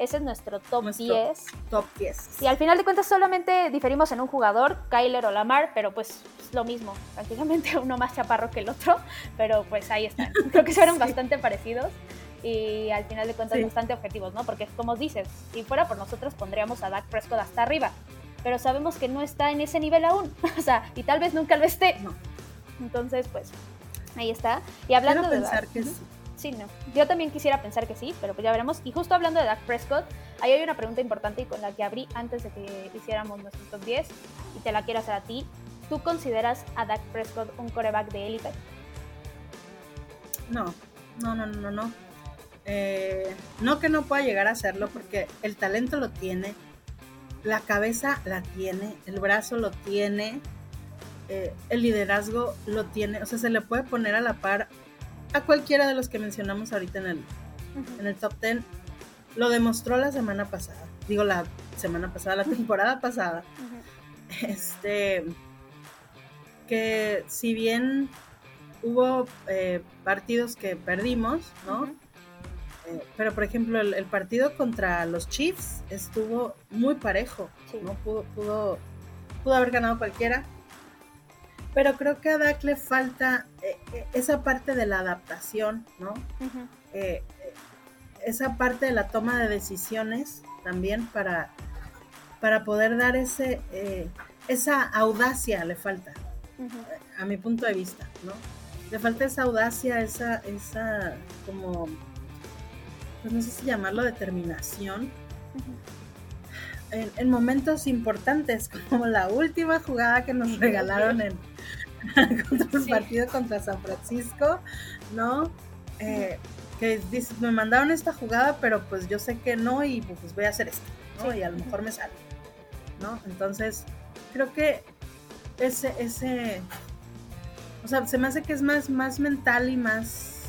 Ese es nuestro top 10. Top 10. Y al final de cuentas solamente diferimos en un jugador, Kyler o Lamar, pero pues es lo mismo. Prácticamente [LAUGHS] uno más chaparro que el otro, pero pues ahí está. [LAUGHS] Creo que fueron bastante parecidos y al final de cuentas bastante objetivos, ¿no? Porque como dices, si fuera por nosotros pondríamos a Dak Prescott hasta arriba, pero sabemos que no está en ese nivel aún, [LAUGHS] o sea, y tal vez nunca lo esté. No. Entonces, pues Ahí está. Y hablando de pensar que sí. Sí, no. Yo también quisiera pensar que sí, pero pues ya veremos. Y justo hablando de Dak Prescott, ahí hay una pregunta importante y con la que abrí antes de que hiciéramos nuestro top 10 y te la quiero hacer a ti. ¿Tú consideras a Dak Prescott un coreback de élite? No, no, no, no, no. Eh, no que no pueda llegar a hacerlo porque el talento lo tiene, la cabeza la tiene, el brazo lo tiene, eh, el liderazgo lo tiene, o sea, se le puede poner a la par a cualquiera de los que mencionamos ahorita en el, en el top 10. Lo demostró la semana pasada, digo la semana pasada, la [LAUGHS] temporada pasada. Este, que si bien hubo eh, partidos que perdimos, ¿no? Eh, pero por ejemplo, el, partido contra los Chiefs estuvo muy parejo, ¿no? Pudo, pudo, pudo haber ganado cualquiera pero creo que a Dak le falta eh, eh, esa parte de la adaptación, ¿no? Eh, esa parte de la toma de decisiones también para, para poder dar ese, esa audacia le falta, a mi punto de vista, ¿no? Le falta esa audacia, esa, esa como, pues no sé si llamarlo determinación. En, momentos importantes, como la última jugada que nos regalaron en, [LAUGHS] contra el partido contra San Francisco, ¿no? Eh, que dices, me mandaron esta jugada, pero pues yo sé que no y pues voy a hacer esto, ¿no? Y a lo mejor me sale, ¿no? Entonces, creo que ese, ese, o sea, se me hace que es más, más mental y más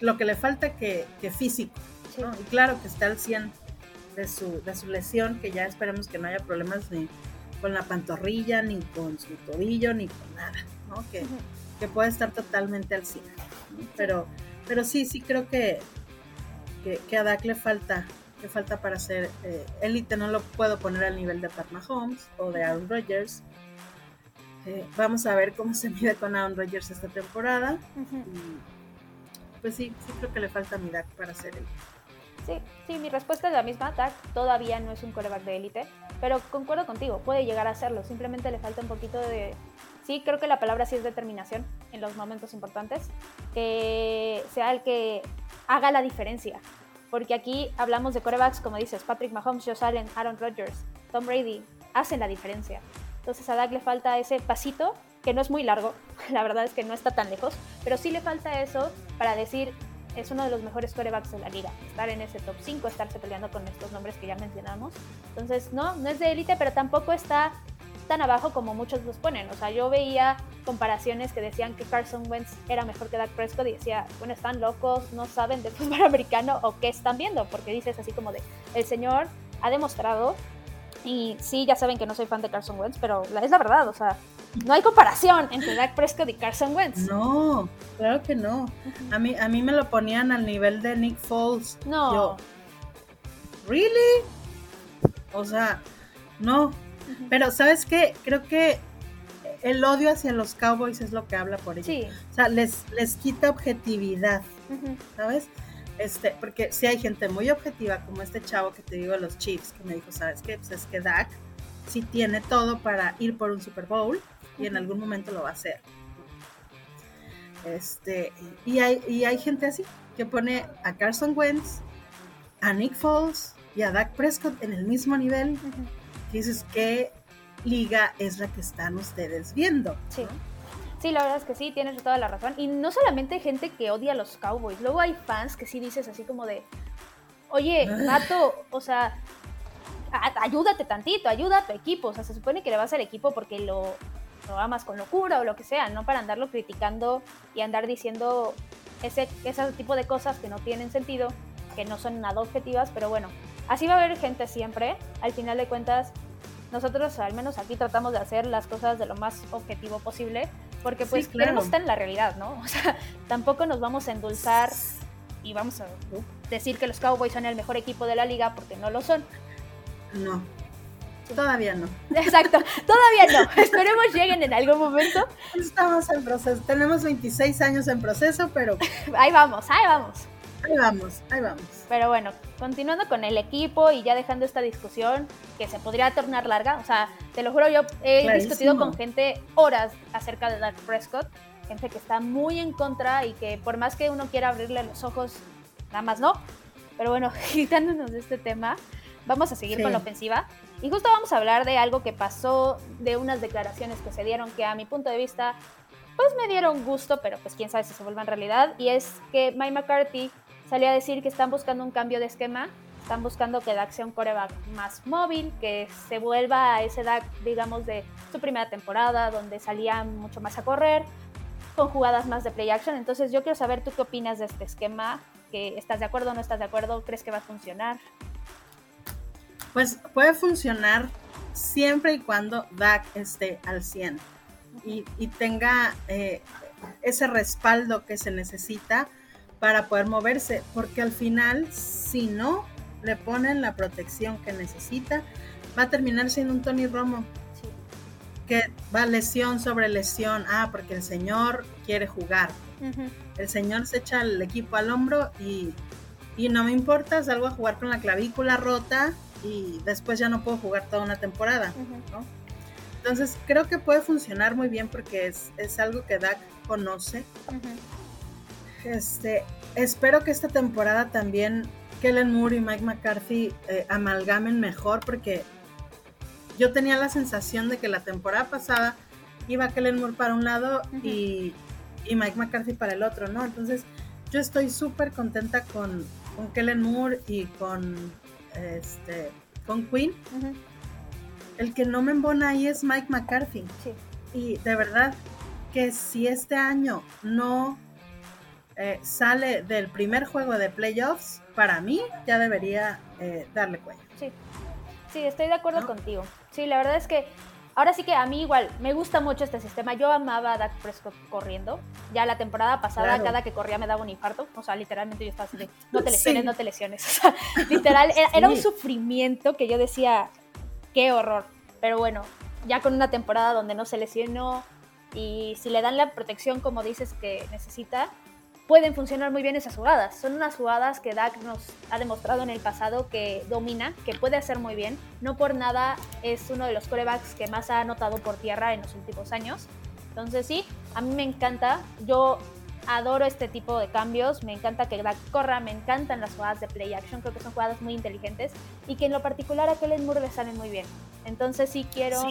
lo que le falta que, físico, ¿no? Y claro que está al 100 de su, de su lesión, que ya esperemos que no haya problemas ni con la pantorrilla, ni con su tobillo, ni con nada, ¿no? Que, que puede estar totalmente al 100. Pero, pero sí, sí creo que, que, a Dak le falta, le falta para ser eh, élite. no lo puedo poner al nivel de Pat Mahomes o de Aaron Rodgers. Eh, vamos a ver cómo se mide con Aaron Rodgers esta temporada. pues sí, sí creo que le falta a mi Dak para ser élite. Sí, sí, mi respuesta es la misma. Dak todavía no es un coreback de élite, pero concuerdo contigo, puede llegar a serlo. Simplemente le falta un poquito de. Sí, creo que la palabra sí es determinación en los momentos importantes. Que sea el que haga la diferencia. Porque aquí hablamos de corebacks, como dices, Patrick Mahomes, Josh Allen, Aaron Rodgers, Tom Brady, hacen la diferencia. Entonces a Dak le falta ese pasito, que no es muy largo, [LAUGHS] la verdad es que no está tan lejos, pero sí le falta eso para decir, es uno de los mejores corebacks de la liga. Estar en ese top 5, estarse peleando con estos nombres que ya mencionamos. Entonces, no, no es de élite, pero tampoco está tan abajo como muchos los ponen. O sea, yo veía comparaciones que decían que Carson Wentz era mejor que Dak Prescott y decía, bueno, están locos, no saben de [LAUGHS] fútbol americano o qué están viendo, porque dices así como de, el señor ha demostrado, y sí, ya saben que no soy fan de Carson Wentz, pero es la verdad, o sea, no hay comparación entre Dak Prescott y Carson Wentz. No, claro que no. A mí, a mí me lo ponían al nivel de Nick Foles. No. Yo, ¿really? O sea, no. Pero, ¿sabes qué? Creo que el odio hacia los Cowboys es lo que habla por ellos. Sí. O sea, les, les quita objetividad, ¿sabes? Este, porque si hay gente muy objetiva, como este chavo que te digo los Chiefs, que me dijo, ¿sabes qué? Pues es que Dak sí tiene todo para ir por un Super Bowl y en algún momento lo va a hacer. Este, y hay, y hay gente así, que pone a Carson Wentz, a Nick Foles y a Dak Prescott en el mismo nivel. dices, ¿qué liga es la que están ustedes viendo? Sí. Sí, la verdad es que sí, tienes toda la razón. Y no solamente gente que odia a los Cowboys, luego hay fans que sí dices así como de, oye, Mato, o sea, ayúdate tantito, ayuda a tu equipo. O sea, se supone que le vas al equipo porque lo, amas con locura o lo que sea, no para andarlo criticando y andar diciendo ese, ese tipo de cosas que no tienen sentido, que no son nada objetivas, pero bueno, así va a haber gente siempre. Al final de cuentas, nosotros al menos aquí tratamos de hacer las cosas de lo más objetivo posible, porque pues queremos estar en la realidad, ¿no? [LAUGHS] O sea, tampoco nos vamos a endulzar y vamos a decir que los Cowboys son el mejor equipo de la liga porque no lo son. No. [LAUGHS] Todavía no. Exacto, todavía no. [LAUGHS] Esperemos lleguen en algún momento. Estamos en proceso. Tenemos 26 años en proceso, pero. [LAUGHS] ahí vamos, ahí vamos. Ahí vamos, ahí vamos. Pero bueno, continuando con el equipo y ya dejando esta discusión que se podría tornar larga, o sea, te lo juro, yo he discutido con gente horas acerca de Dak Prescott, gente que está muy en contra y que por más que uno quiera abrirle los ojos, nada más no. Pero bueno, quitándonos de este tema, vamos a seguir con la ofensiva. Y justo vamos a hablar de algo que pasó, de unas declaraciones que se dieron que a mi punto de vista, pues me dieron gusto, pero pues quién sabe si se vuelvan realidad. Y es que Mike McCarthy salió a decir que están buscando un cambio de esquema, están buscando que Dak sea un coreback más móvil, que se vuelva a ese Dak, digamos, de su primera temporada, donde salía mucho más a correr, con jugadas más de play action. Entonces yo quiero saber tú qué opinas de este esquema, que estás de acuerdo o no estás de acuerdo, crees que va a funcionar. Pues puede funcionar siempre y cuando Dak esté al 100 y, tenga eh, ese respaldo que se necesita para poder moverse, porque al final, si no le ponen la protección que necesita, va a terminar siendo un Tony Romo. Que va lesión sobre lesión. Ah, porque el señor quiere jugar. El señor se echa el equipo al hombro y, y no me importa, salgo a jugar con la clavícula rota y después ya no puedo jugar toda una temporada. Entonces creo que puede funcionar muy bien porque es, es algo que Dak conoce. Este, espero que esta temporada también Kellen Moore y Mike McCarthy eh, amalgamen mejor porque yo tenía la sensación de que la temporada pasada iba Kellen Moore para un lado y, Mike McCarthy para el otro, ¿no? Entonces yo estoy súper contenta con, con Kellen Moore y con, este, con Quinn. El que no me embona ahí es Mike McCarthy. Y de verdad que si este año no eh, sale del primer juego de playoffs, para mí ya debería eh, darle cuenta. Sí, sí, estoy de acuerdo contigo. Sí, la verdad es que ahora sí que a mí igual me gusta mucho este sistema. Yo amaba a Dak Prescott corriendo. Ya la temporada pasada, cada que corría me daba un infarto. O sea, literalmente yo estaba así de, no te lesiones, no te lesiones. [LAUGHS] O sea, literal, era, un sufrimiento que yo decía, qué horror. Pero bueno, ya con una temporada donde no se lesionó y si le dan la protección como dices que necesita, pueden funcionar muy bien esas jugadas. Son unas jugadas que Dak nos ha demostrado en el pasado que domina, que puede hacer muy bien. No por nada es uno de los corebacks que más ha anotado por tierra en los últimos años. Entonces sí, a mí me encanta. Yo adoro este tipo de cambios. Me encanta que Dak corra, me encantan las jugadas de play action. Creo que son jugadas muy inteligentes y que en lo particular a Kellen Moore le salen muy bien. Entonces sí quiero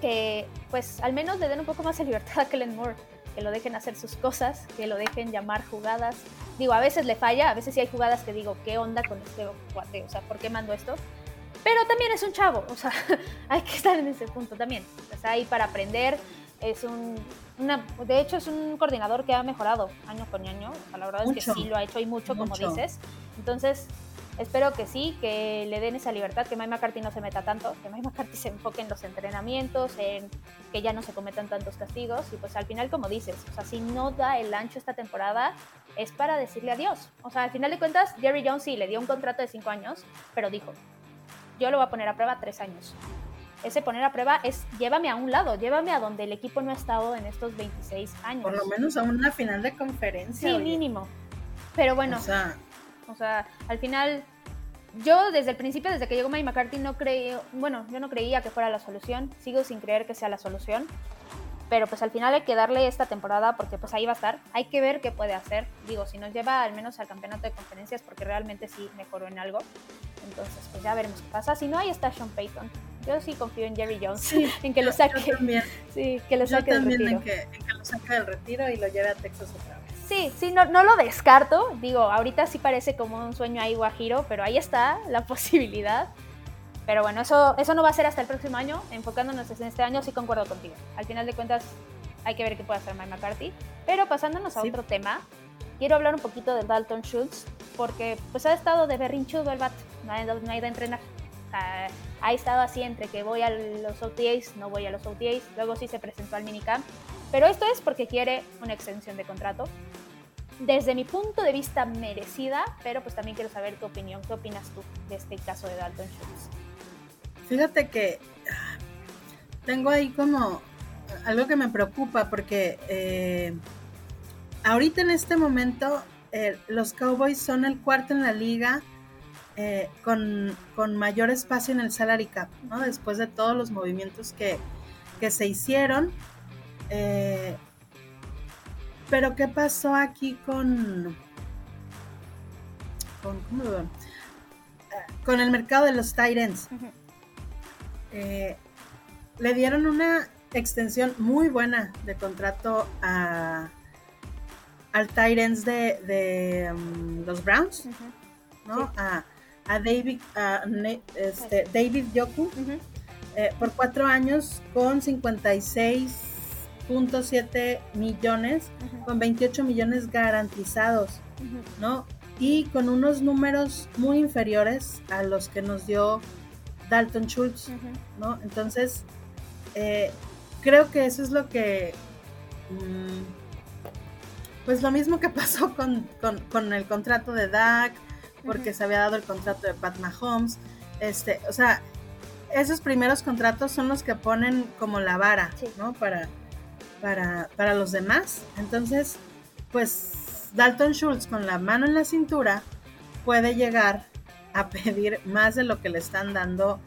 que pues al menos le den un poco más de libertad a Kellen Moore que lo dejen hacer sus cosas, que lo dejen llamar jugadas. Digo, a veces le falla, a veces sí hay jugadas que digo, ¿qué onda con este cuate? O sea, ¿por qué mando esto? Pero también es un chavo, o sea, [LAUGHS] hay que estar en ese punto también. Está ahí para aprender, es un, una, de hecho es un coordinador que ha mejorado año con año, la verdad es que sí lo ha hecho y mucho, como dices. Entonces, espero que sí, que le den esa libertad, que Mike McCarthy no se meta tanto, que Mike McCarthy se enfoque en los entrenamientos, en que ya no se cometan tantos castigos y pues al final como dices, o sea, si no da el ancho esta temporada es para decirle adiós. O sea, al final de cuentas, Jerry Jones sí le dio un contrato de cinco años, pero dijo, yo lo voy a poner a prueba tres años ese poner a prueba es llévame a un lado, llévame a donde el equipo no ha estado en estos 26 años. Por lo menos a una final de conferencia. Sí, mínimo. Pero bueno, o sea, o sea, al final yo desde el principio, desde que llegó Mike McCarthy, no creí, bueno, yo no creía que fuera la solución, sigo sin creer que sea la solución, pero pues al final hay que darle esta temporada porque pues ahí va a estar, hay que ver qué puede hacer, digo, si nos lleva al menos al campeonato de conferencias porque realmente sí mejoró en algo, entonces pues ya veremos qué pasa, si no ahí está Sean Payton, yo sí confío en Jerry Jones, [LAUGHS] en que lo saque. Yo también. Sí, que lo saque del retiro. En que, en que lo saque del retiro y lo lleve a Texas otra vez. Sí, sí, no, no lo descarto. Digo, ahorita sí parece como un sueño ahí guajiro, pero ahí está [LAUGHS] la posibilidad. Pero bueno, eso, eso no va a ser hasta el próximo año. Enfocándonos en este año, sí concuerdo contigo. Al final de cuentas, hay que ver qué puede hacer Mike McCarthy. Pero pasándonos a otro tema, quiero hablar un poquito de Dalton Schultz, porque pues ha estado de berrinchudo el bat. No ha, no ha ido a entrenar ha estado así entre que voy a los OTAs, no voy a los OTAs, luego sí se presentó al minicamp, pero esto es porque quiere una extensión de contrato. Desde mi punto de vista merecida, pero pues también quiero saber tu opinión, ¿qué opinas tú de este caso de Dalton Schultz? Fíjate que tengo ahí como algo que me preocupa porque eh, ahorita en este momento eh, los Cowboys son el cuarto en la liga eh, con, mayor espacio en el salary cap, ¿no? Después de todos los movimientos que, se hicieron. Eh, pero ¿qué pasó aquí con... con ¿cómo lo con el mercado de los Titans? Eh, le dieron una extensión muy buena de contrato a, al Titans de, um, los Browns, ¿no? a David, este, David Yoku eh, por cuatro años con 56.7 millones, con 28 millones garantizados, ¿no? Y con unos números muy inferiores a los que nos dio Dalton Schultz, ¿no? Entonces, eh, creo que eso es lo que... Mm, pues lo mismo que [LAUGHS] pasó con, con el contrato de Dak, porque se había dado el contrato de Pat Mahomes. Este, o sea, esos primeros contratos son los que ponen como la vara, ¿no? Para, para, para los demás. Entonces, pues Dalton Schultz con la mano en la cintura puede llegar a pedir más de lo que le están dando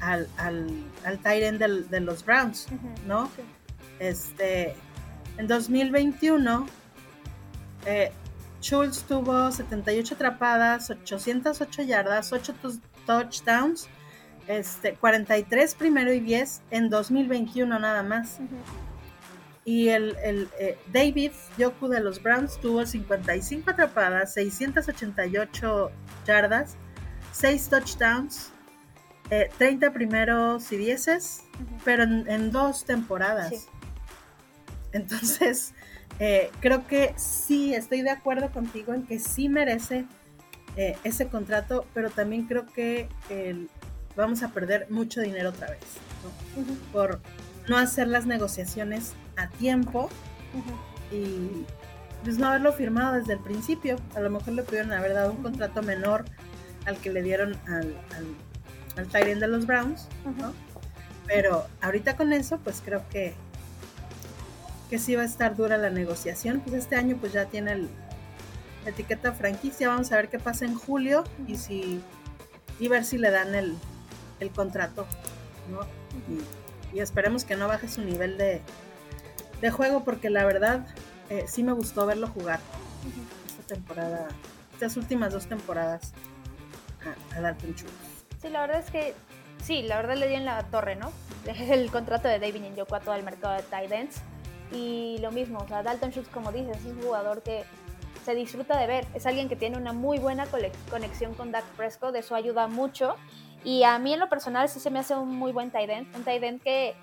al, al, al de los Browns, ¿no? Este, en 2021, eh, Schultz tuvo 78 atrapadas, 808 yardas, 8 touchdowns, este, 43 primero y 10 en 2021 nada más. Y el, eh, David Yoku de los Browns tuvo 55 atrapadas, 688 yardas, 6 touchdowns, 30 eh, primeros y 10, pero en, dos temporadas. Entonces, eh, creo que sí, estoy de acuerdo contigo en que sí merece ese contrato, pero también creo que vamos a perder mucho dinero otra vez, Por no hacer las negociaciones a tiempo y pues no haberlo firmado desde el principio. A lo mejor le pudieron haber dado un contrato menor al que le dieron al, al, al de los Browns, Pero ahorita con eso, pues creo que que sí va a estar dura la negociación. Pues este año pues ya tiene el, la etiqueta franquicia. Vamos a ver qué pasa en julio y si y ver si le dan el, el contrato, ¿no? Y, esperemos que no baje su nivel de, de juego porque la verdad eh, sí me gustó verlo jugar esta temporada, estas últimas dos temporadas a, Dalton Schultz. Sí, la verdad es que sí, la verdad le di en la torre, ¿no? [LAUGHS] El contrato de David Njoku a todo el mercado de tight ends y lo mismo, o sea, Dalton Schultz, como dices, es un jugador que se disfruta de ver. Es alguien que tiene una muy buena conexión con Dak Prescott, eso ayuda mucho. Y a mí en lo personal sí se me hace un muy buen tight end, un tight end que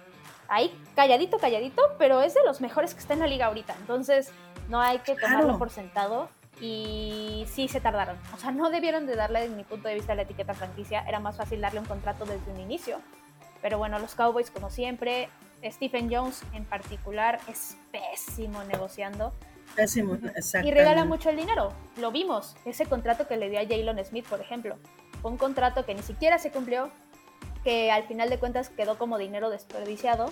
ahí calladito, calladito, pero es de los mejores que está en la liga ahorita. Entonces no hay que tomarlo por sentado y sí se tardaron. O sea, no debieron de darle, desde mi punto de vista, la etiqueta franquicia. Era más fácil darle un contrato desde un inicio. Pero bueno, los Cowboys, como siempre, Stephen Jones en particular es pésimo negociando. Pésimo, exacto. Y regala mucho el dinero. Lo vimos. Ese contrato que le dio a Jalen Smith, por ejemplo. Fue un contrato que ni siquiera se cumplió, que al final de cuentas quedó como dinero desperdiciado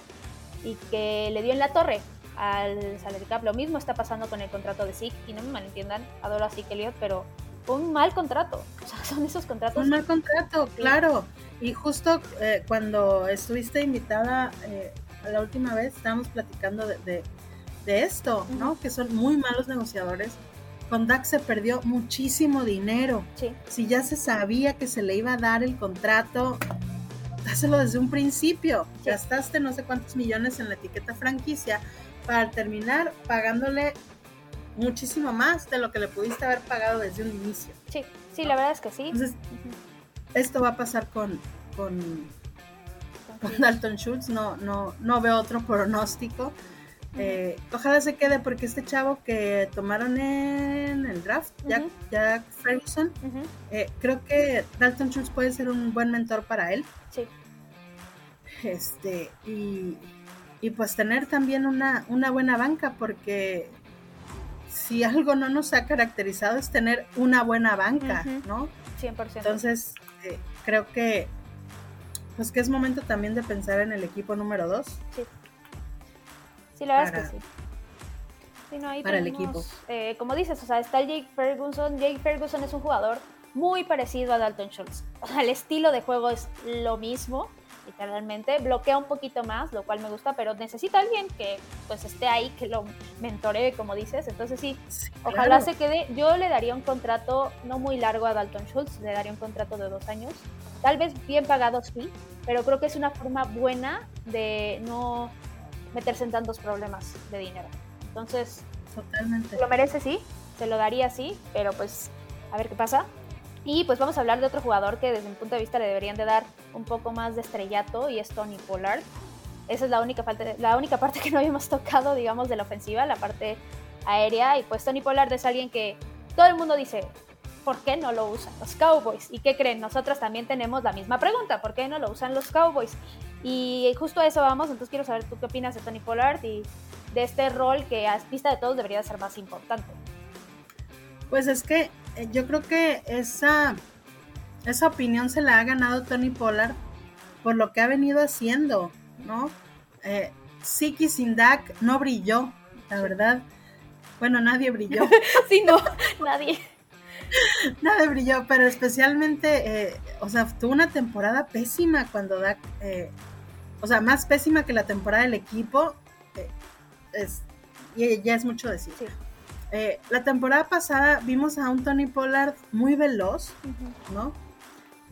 y que le dio en la torre al salary cap. Lo mismo está pasando con el contrato de Zeke y no me malentiendan, adoro a Zeke Elliott, pero fue un mal contrato. [LAUGHS] O sea, son esos contratos. Un mal contrato, claro. Y justo eh, cuando estuviste invitada eh, la última vez, estábamos platicando de, esto, ¿no? Que son muy malos negociadores. Con Dax se perdió muchísimo dinero. Sí. Si ya se sabía que se le iba a dar el contrato, dáselo desde un principio. Gastaste no sé cuántos millones en la etiqueta franquicia para terminar pagándole muchísimo más de lo que le pudiste haber pagado desde un inicio. Sí, sí, la verdad es que sí. Entonces, esto va a pasar con, con, Dalton Schultz, no, no, no veo otro pronóstico. Eh, ojalá se quede porque este chavo que tomaron en el draft, Jack, Ferguson, eh, creo que Dalton Schultz puede ser un buen mentor para él. Sí. Este, y, y pues tener también una, una buena banca, porque si algo no nos ha caracterizado es tener una buena banca, ¿no? 100%. Entonces, eh, creo que pues que es momento también de pensar en el equipo número 2. Sí. Sí, la verdad es que sí. para el equipo. Eh, como dices, o sea, está el Jake Ferguson. Jake Ferguson es un jugador muy parecido a Dalton Schultz. [LAUGHS] O sea, el estilo de juego es lo mismo literalmente. Bloquea un poquito más, lo cual me gusta, pero necesita alguien que pues esté ahí, que lo mentoree, como dices. Entonces sí, ojalá se quede. Yo le daría un contrato no muy largo a Dalton Schultz, le daría un contrato de dos años. Tal vez bien pagado, sí, pero creo que es una forma buena de no meterse en tantos problemas de dinero. Entonces, totalmente. Lo merece, sí, se lo daría, sí, pero pues a ver qué pasa. Y pues vamos a hablar de otro jugador que desde mi punto de vista le deberían de dar un poco más de estrellato y es Tony Pollard. Esa es la única, la única parte que no habíamos [LAUGHS] tocado, digamos, de la ofensiva, la parte aérea. Y pues Tony Pollard es alguien que todo el mundo dice, ¿por qué no lo usan los Cowboys? ¿Y qué creen? Nosotros también tenemos la misma pregunta, ¿por qué no lo usan los Cowboys? Y justo a eso vamos, entonces quiero saber tú qué opinas de Tony Pollard y de este rol que a vista de todos debería ser más importante. Pues es que eh, yo creo que esa, esa opinión se la ha ganado Tony Pollard por lo que ha venido haciendo, ¿no? Eh, Siki Sindak no brilló, la verdad. Bueno, nadie brilló. [LAUGHS] sí, no, [LAUGHS] nadie. [LAUGHS] nadie brilló, pero especialmente, eh, o sea, tuvo una temporada pésima cuando Dak, eh, o sea, más pésima que la temporada del equipo. es, y ya es mucho decir. Sí. Eh, la temporada pasada vimos a un Tony Pollard muy veloz, ¿no?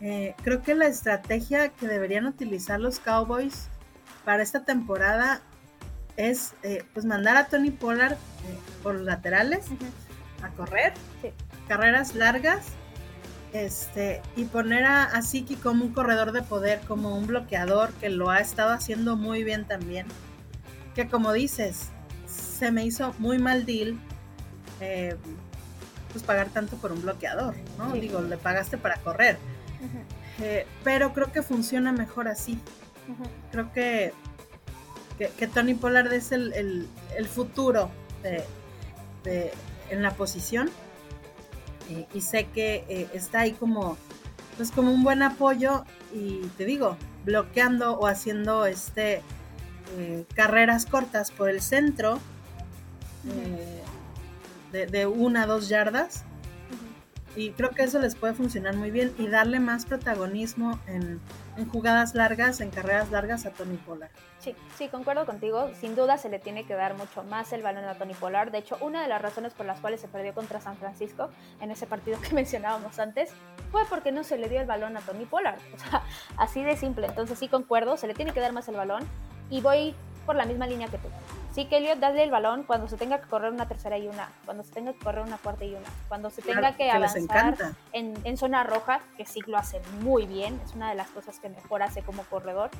Eh, creo que la estrategia que deberían utilizar los Cowboys para esta temporada es eh, pues mandar a Tony Pollard por los laterales a correr, carreras largas, este, y poner a, a Siki como un corredor de poder, como un bloqueador que lo ha estado haciendo muy bien también. Que como dices, se me hizo muy mal deal eh, pues pagar tanto por un bloqueador, ¿no? Digo, le pagaste para correr. Eh, pero creo que funciona mejor así. Creo que, que, Tony Pollard es el, futuro de, en la posición. Eh, y sé que está ahí como, pues como un buen apoyo y te digo, bloqueando o haciendo este carreras cortas por el centro de, una a dos yardas. Y creo que eso les puede funcionar muy bien y darle más protagonismo en, jugadas largas, en carreras largas a Tony Pollard. Sí, sí, concuerdo contigo. Sin duda se le tiene que dar mucho más el balón a Tony Pollard. De hecho, una de las razones por las cuales se perdió contra San Francisco en ese partido que [LAUGHS] mencionábamos antes fue porque no se le dio el balón a Tony Pollard. O sea, así de simple. Entonces sí concuerdo, se le tiene que dar más el balón y voy por la misma línea que tú. Sí, que Elliot, dale el balón cuando se tenga que correr una tercera y una, cuando se tenga que correr una cuarta y una, cuando se tenga que, avanzar en, en, zona roja, que sí lo hace muy bien, es una de las cosas que mejor hace como corredor,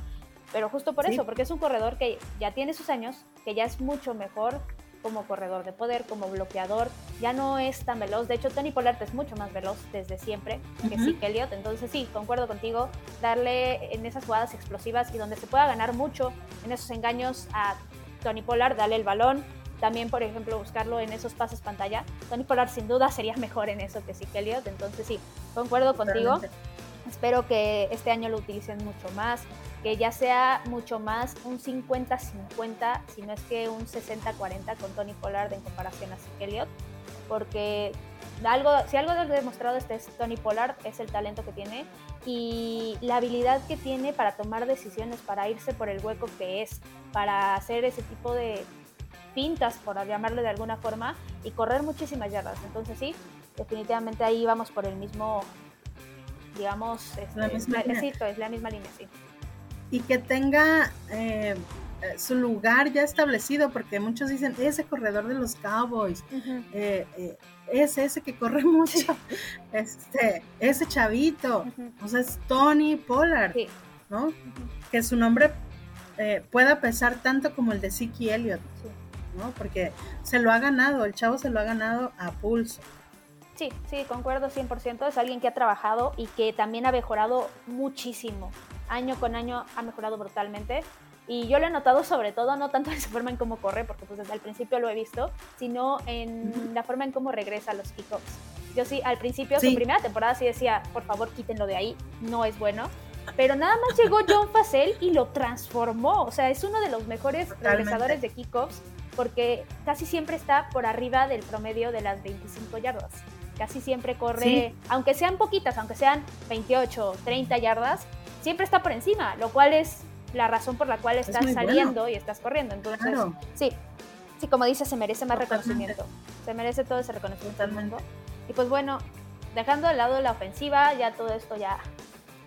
pero justo por eso, porque es un corredor que ya tiene sus años, que ya es mucho mejor como corredor de poder, como bloqueador, ya no es tan veloz. De hecho, Tony Pollard es mucho más veloz desde siempre que sí que Elliot. Entonces, sí, concuerdo contigo, darle en esas jugadas explosivas y donde se pueda ganar mucho en esos engaños a Tony Pollard, darle el balón. También, por ejemplo, buscarlo en esos pases pantalla. Tony Pollard sin duda sería [LAUGHS] mejor en eso que sí que Elliot. Entonces, sí, concuerdo contigo. Espero que este año lo utilicen mucho más que ya sea mucho más un 50-50, si no es que un 60-40 con Tony Pollard en comparación a Zeke Elliott, porque algo, si algo ha demostrado este es Tony Pollard es el talento que tiene y la habilidad que tiene para tomar decisiones, para irse por el hueco que es, para hacer ese tipo de pintas, por llamarlo de alguna forma, y correr muchísimas yardas. Entonces sí, definitivamente ahí vamos por el mismo, digamos, la este, misma línea. es la misma línea, sí y que tenga eh, su lugar ya establecido, porque muchos dicen, ese corredor de los Cowboys, eh, eh, es ese que corre [LAUGHS] mucho, este, ese chavito, o sea, es Tony Pollard, ¿no? Que su nombre pueda pesar tanto como el de Zeke Elliott, ¿no? Porque se lo ha ganado, el chavo se lo ha ganado a pulso. Sí, sí, concuerdo 100%. Es alguien que ha trabajado y que también ha mejorado muchísimo año con año ha mejorado brutalmente. Y yo lo he notado sobre todo, no tanto en su forma en cómo corre, porque pues desde el principio lo he visto, sino en la forma en cómo regresa a los kickoffs. Yo sí, al principio, su primera temporada sí decía, por favor quítenlo de ahí, no es bueno. Pero nada más llegó John Facel y lo transformó. O sea, es uno de los mejores regresadores de kickoffs porque casi siempre está por arriba del promedio de las 25 yardas. Casi siempre corre, aunque sean poquitas, aunque sean 28, 30 yardas, siempre está por encima, lo cual es la razón por la cual estás saliendo y estás corriendo. Entonces, sí, sí, como dices, se merece más reconocimiento. Se merece todo ese reconocimiento al mundo. Y pues bueno, dejando de lado la ofensiva, ya todo esto ya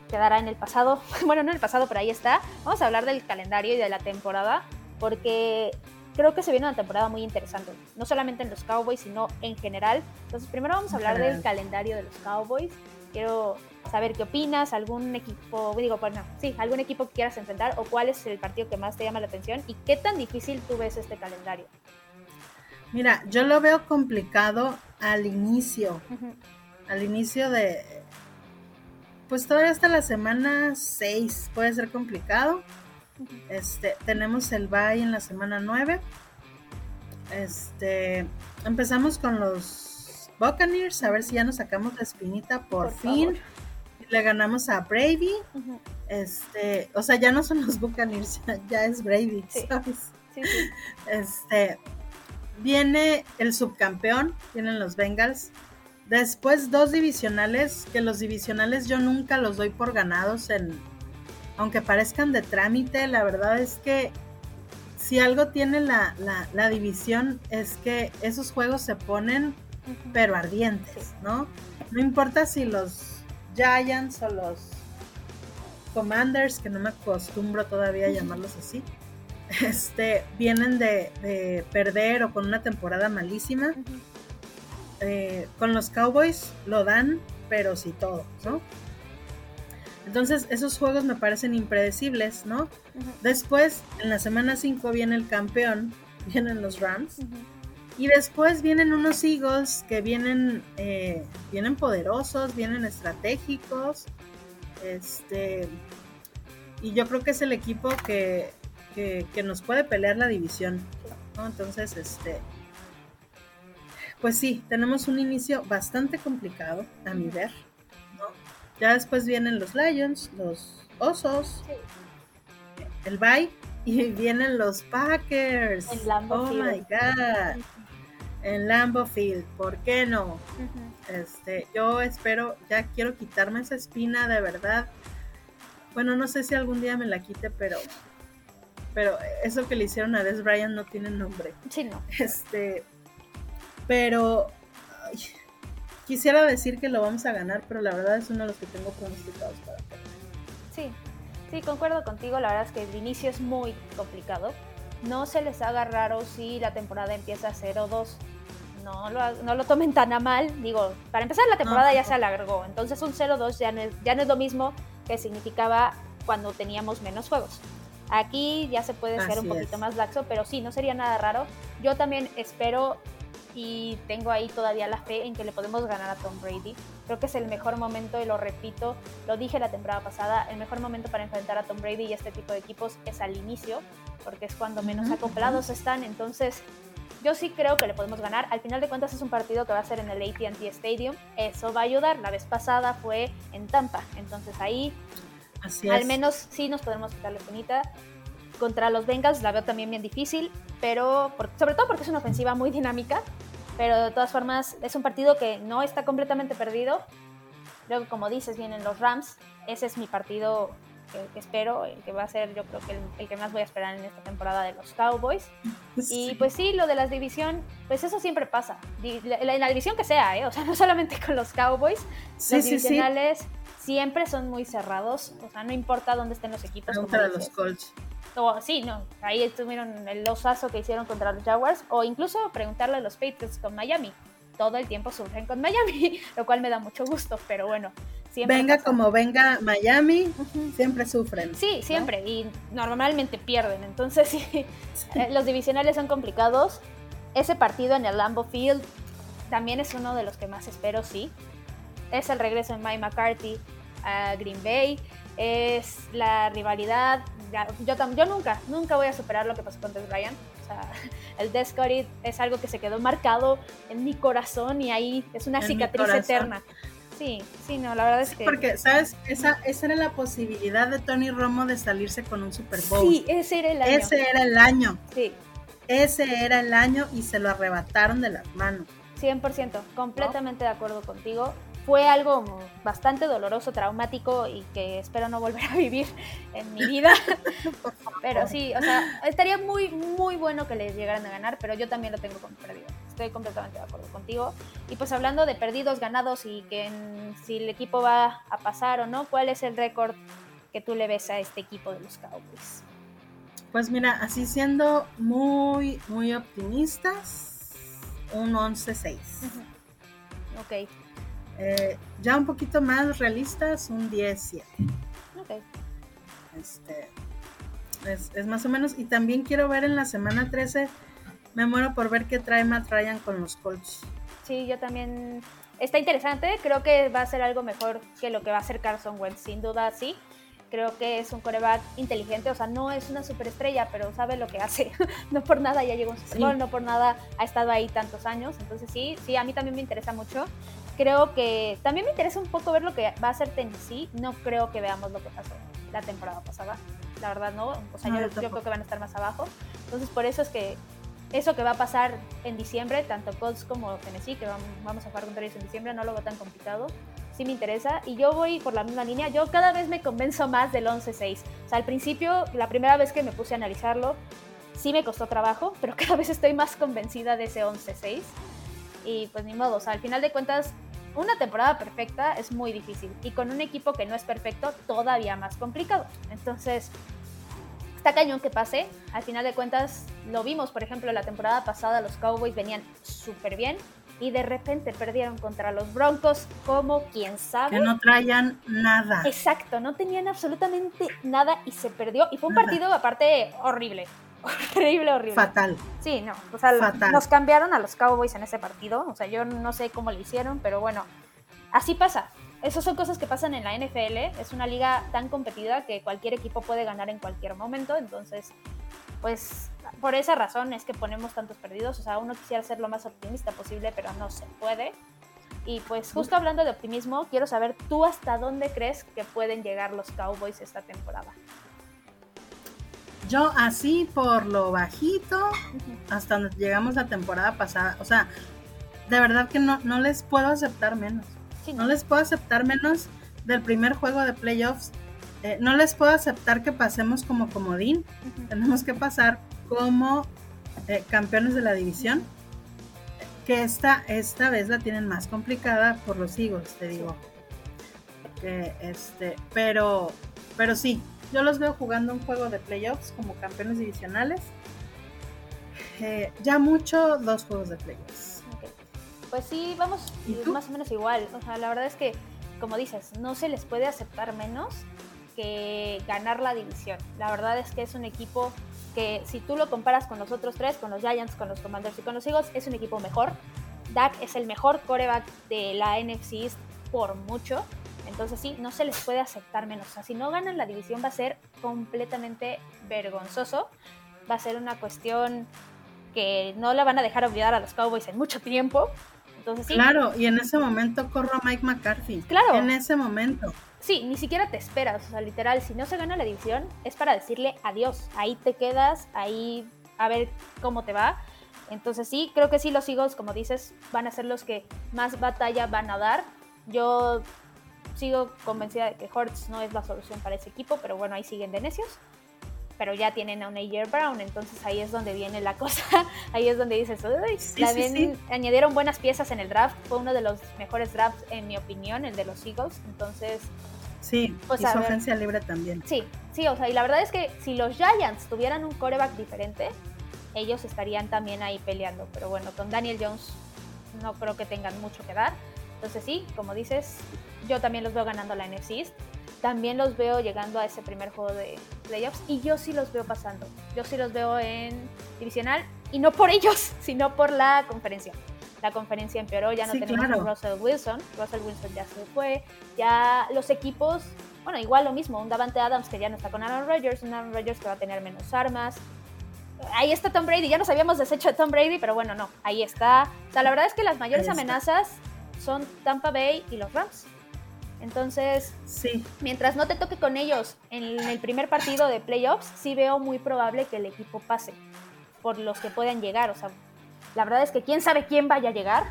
quedará en el pasado. [LAUGHS] Bueno, no en el pasado, pero ahí está. Vamos a hablar del calendario y de la temporada, porque creo que se viene una temporada muy interesante, no solamente en los Cowboys, sino en general. Entonces, primero vamos a hablar del calendario de los Cowboys. Quiero saber qué opinas, algún equipo, digo, bueno, sí, algún equipo que quieras enfrentar o cuál es el partido que más te llama la atención y qué tan difícil tú ves este calendario. Mira, yo lo veo complicado al inicio, al inicio de, pues todavía hasta la semana 6 puede ser complicado. Este, tenemos el bye en la semana 9. Este, empezamos con los Buccaneers, a ver si ya nos sacamos la espinita por, fin le ganamos a Brady. Este, o sea, ya no son los Buccaneers, [LAUGHS] ya es Brady, ¿sabes? Este, viene el subcampeón, vienen los Bengals. Después dos divisionales, que los divisionales yo nunca los doy por ganados en aunque parezcan de trámite, la verdad es que si algo tiene la, la división es que esos juegos se ponen pero ardientes, ¿no? No importa si los Giants o los Commanders, que no me acostumbro todavía a llamarlos así, [LAUGHS] este, vienen de, perder o con una temporada malísima. Eh, con los Cowboys lo dan, pero sí todo, ¿no? Entonces, esos juegos me parecen impredecibles, ¿no? Después, en la semana 5 viene el campeón, [LAUGHS] vienen los Rams. Y después vienen unos Eagles que vienen, eh, vienen poderosos, vienen estratégicos. Este, y yo creo que es el equipo que, nos puede pelear la división. Entonces, este, pues sí, tenemos un inicio bastante complicado, a mi ver. Ya después vienen los Lions, los Osos, el Bye y vienen los Packers. oh my God en Lambo Field, ¿por qué no? Este, yo espero, ya quiero quitarme esa espina de verdad. Bueno, no sé si algún día me la quite, pero pero eso que le hicieron a Des Bryant no tiene nombre. Sí, no. Este, pero quisiera decir que lo vamos a ganar, pero la verdad es uno de los que tengo pronosticados para Sí, sí, concuerdo contigo. La verdad es que el inicio es muy complicado no se les haga raro si la temporada empieza 0-2. No lo, no lo tomen tan a mal. Digo, para empezar la temporada ya se alargó, entonces un 0-2 ya, no es, ya no es lo mismo que significaba cuando teníamos menos juegos. Aquí ya se puede ser un poquito más laxo, pero sí, no sería nada raro. Yo también espero y tengo ahí todavía la fe en que le podemos ganar a Tom Brady. Creo que es el mejor momento y lo repito, lo dije la temporada pasada, el mejor momento para enfrentar a Tom Brady y este tipo de equipos es al inicio, porque es cuando menos acoplados están. Entonces, yo sí creo que le podemos ganar. Al final de cuentas es un partido que va a ser en el ATT Stadium. Eso va a ayudar. La vez pasada fue en Tampa. Entonces ahí al menos sí nos podemos quitar la espinita. Contra los Bengals la veo también bien difícil, pero sobre todo porque es una ofensiva muy dinámica. Pero de todas formas es un partido que no está completamente perdido. Luego, como dices, vienen los Rams. Ese es mi partido que, espero, el que va a ser yo creo que el, que más voy a esperar en esta temporada de los Cowboys. [LAUGHS] Y pues sí, lo de la división, pues eso siempre pasa. En la, división que sea, ¿eh? o sea, no solamente con los Cowboys, los divisionales siempre son muy cerrados, o sea, no importa dónde estén los equipos. Contra los Colts. O, sí, no, ahí estuvieron el losazo que hicieron contra los Jaguars, o incluso preguntarle a los Patriots con Miami. Todo el tiempo surgen con Miami, [LAUGHS] lo cual me da mucho gusto, pero bueno, venga como venga Miami, siempre sufren. Sí, siempre, y normalmente pierden. Entonces, [LAUGHS] sí, eh, los divisionales son complicados. Ese partido en el Lambo Field también es uno de los que más espero, sí. Es el regreso de Mike McCarthy a Green Bay, es la rivalidad. Yo, yo nunca, nunca voy a superar lo que pasó con Des Bryant. O sea, el Descorit es algo que se quedó marcado en mi corazón y ahí es una cicatriz eterna. Sí, sí, no, la verdad es que. Porque, ¿sabes? Esa, esa era la posibilidad de Tony Romo de salirse con un Super Bowl. Sí, ese era el año. Ese era el año. Sí. Ese era el año y se lo arrebataron de las manos. 100%, completamente de acuerdo contigo fue algo bastante doloroso, traumático y que espero no volver a [LAUGHS] vivir en mi vida. [LAUGHS] pero sí, o sea, estaría muy, muy bueno que les llegaran a ganar, pero yo también lo tengo como perdido. Estoy completamente de acuerdo contigo. Y pues hablando de perdidos, ganados y que si el equipo va a pasar o no, ¿cuál es el récord que tú le ves a este equipo de los Cowboys? Pues mira, así siendo muy, muy optimistas, un 11-6. Ok. Eh, ya un poquito más realistas, un 10-7. Ok. Este, es, más o menos. Y también quiero ver en la semana 13, me muero por ver qué trae Matt Ryan con los Colts. Sí, yo también. Está interesante, creo que va a ser algo mejor que lo que va a hacer Carson Wentz, sin duda sí. Creo que es un coreback inteligente, o sea, no es una superestrella, pero sabe lo que hace. [LAUGHS] no por nada ya llegó un Super Bowl, no por nada ha estado ahí tantos años. Entonces sí, sí, a mí también me interesa mucho creo que también me interesa un poco ver lo que va a hacer Tennessee. No creo que veamos lo que pasó la temporada pasada. La verdad no. O sea, yo, creo que van a estar más abajo. Entonces por eso es que eso que va a pasar en diciembre, tanto Colts como Tennessee, que vamos a jugar contra ellos en diciembre, no lo veo tan complicado. Sí me interesa. Y yo voy por la misma línea. Yo cada vez me convenzo más del 11-6. O sea, al principio, la primera vez que me puse a analizarlo, sí me costó trabajo, pero [LAUGHS] cada vez estoy más convencida de ese 11-6. Y pues ni modo, o sea, al final de cuentas una temporada perfecta es muy difícil y con un equipo que no es perfecto todavía más complicado. Entonces, está cañón que pase. Al final de cuentas, lo vimos, por ejemplo, la temporada pasada los Cowboys venían súper bien y de repente perdieron contra los Broncos como quien sabe. Que no traían nada. Exacto, no tenían absolutamente nada y se perdió. Y fue un partido aparte horrible. [LAUGHS] horrible, horrible. Fatal. Sí, no, o sea, nos cambiaron a los Cowboys en ese partido, o sea, yo no sé cómo lo hicieron, pero bueno, así pasa. Esas son cosas que pasan en la NFL, es una liga tan competida que cualquier equipo puede ganar en cualquier momento, entonces, pues por esa razón es que ponemos tantos perdidos, o sea, uno quisiera ser lo más optimista posible, pero no se puede. Y pues justo hablando de optimismo, quiero saber tú hasta dónde crees que pueden llegar los Cowboys esta temporada. Yo así por lo bajito, hasta donde llegamos la temporada pasada, o sea, de verdad que no, no les puedo aceptar menos. no. les puedo aceptar menos del primer juego de playoffs. Eh, no les puedo aceptar que pasemos como comodín. Tenemos que pasar como eh, campeones de la división. Que esta, esta vez la tienen más complicada por los Eagles, te digo. este, pero, pero sí, yo los veo jugando un juego de playoffs como campeones divisionales eh, ya mucho dos juegos de playoffs. Pues sí, vamos más o menos igual. O sea, la verdad es que, como dices, no se les puede aceptar menos que ganar la división. La verdad es que es un equipo que si tú lo comparas con los otros tres, con los Giants, con los Commanders y con los Eagles, es un equipo mejor. Dak es el mejor coreback de la NFC East por mucho. Entonces sí, no se les puede aceptar menos. O sea, si no ganan la división va a ser completamente vergonzoso. Va a ser una cuestión que no la van a dejar olvidar a los Cowboys en mucho tiempo. Entonces, sí. Claro, y en ese momento corro a Mike McCarthy. Claro. En ese momento. Sí, ni siquiera te esperas. O sea, literal, si no se gana la división, es para decirle adiós. Ahí te quedas, ahí a ver cómo te va. Entonces sí, creo que sí los Eagles, como dices, van a ser los que más batalla van a dar. Yo sigo convencida de que Hortz no es la solución para ese equipo, pero bueno, ahí siguen de necios. Pero ya tienen a un AJ Brown, entonces ahí es donde viene la [LAUGHS] cosa. ahí es donde dices, uy, también añadieron buenas piezas en el draft. Fue uno de los mejores drafts, en mi opinión, el de los Eagles. Entonces, Sí, pues, y su agencia libre también. Sí, sí, o sea, y la verdad es que si los Giants tuvieran un coreback diferente, ellos estarían también ahí peleando. Pero bueno, con Daniel Jones no creo que tengan mucho que dar. Entonces sí, como dices, yo también los veo ganando la NFC También los veo llegando a ese primer juego de playoffs y yo sí los veo pasando. Yo sí los veo en divisional y no por ellos, [LAUGHS] sino por la conferencia. La conferencia empeoró, ya no tenemos a Russell Wilson. Russell Wilson ya se fue. Ya los equipos, bueno, igual lo mismo. Un Davante Adams que ya no está con Aaron Rodgers, un Aaron Rodgers que va a tener menos armas ahí está Tom Brady, ya nos habíamos deshecho de Tom Brady, pero bueno, no, ahí está. O sea, la verdad es que las mayores amenazas son Tampa Bay y los Rams. Entonces, sí. mientras no te toque con ellos en el primer partido de playoffs, sí veo muy probable que el equipo pase por los que puedan llegar. O sea, la verdad es que quién sabe quién vaya a llegar.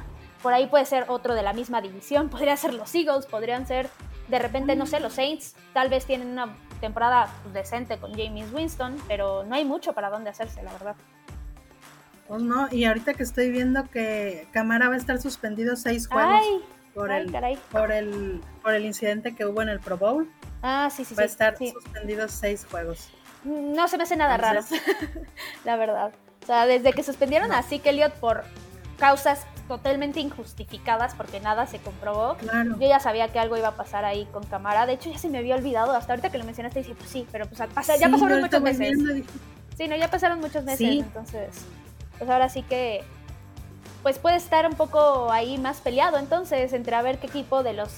Por ahí puede ser otro de la misma división, [LAUGHS] podría ser los Eagles, podrían ser de repente, no sé, los Saints. Tal vez tienen una temporada pues, decente con James Winston, pero no hay mucho para dónde hacerse, la verdad. Pues no, y ahorita que estoy viendo que Camara va a estar suspendido seis juegos por, el, por el por el incidente que hubo en el Pro Bowl. Ah, sí, sí, Va a estar suspendido seis juegos. No se me hace nada raro, [LAUGHS] la verdad. O sea, desde que suspendieron a Zeke Elliott por causas totalmente injustificadas porque nada se comprobó. Yo ya sabía que algo iba a pasar ahí con Camara. De hecho, ya se me había olvidado. Hasta ahorita que lo mencionaste, dije, pues sí, pero pues ya pasaron muchos meses. Sí, no, ya pasaron muchos meses. Entonces, pues ahora sí que pues puede estar un poco ahí más peleado entonces entre a ver qué equipo de los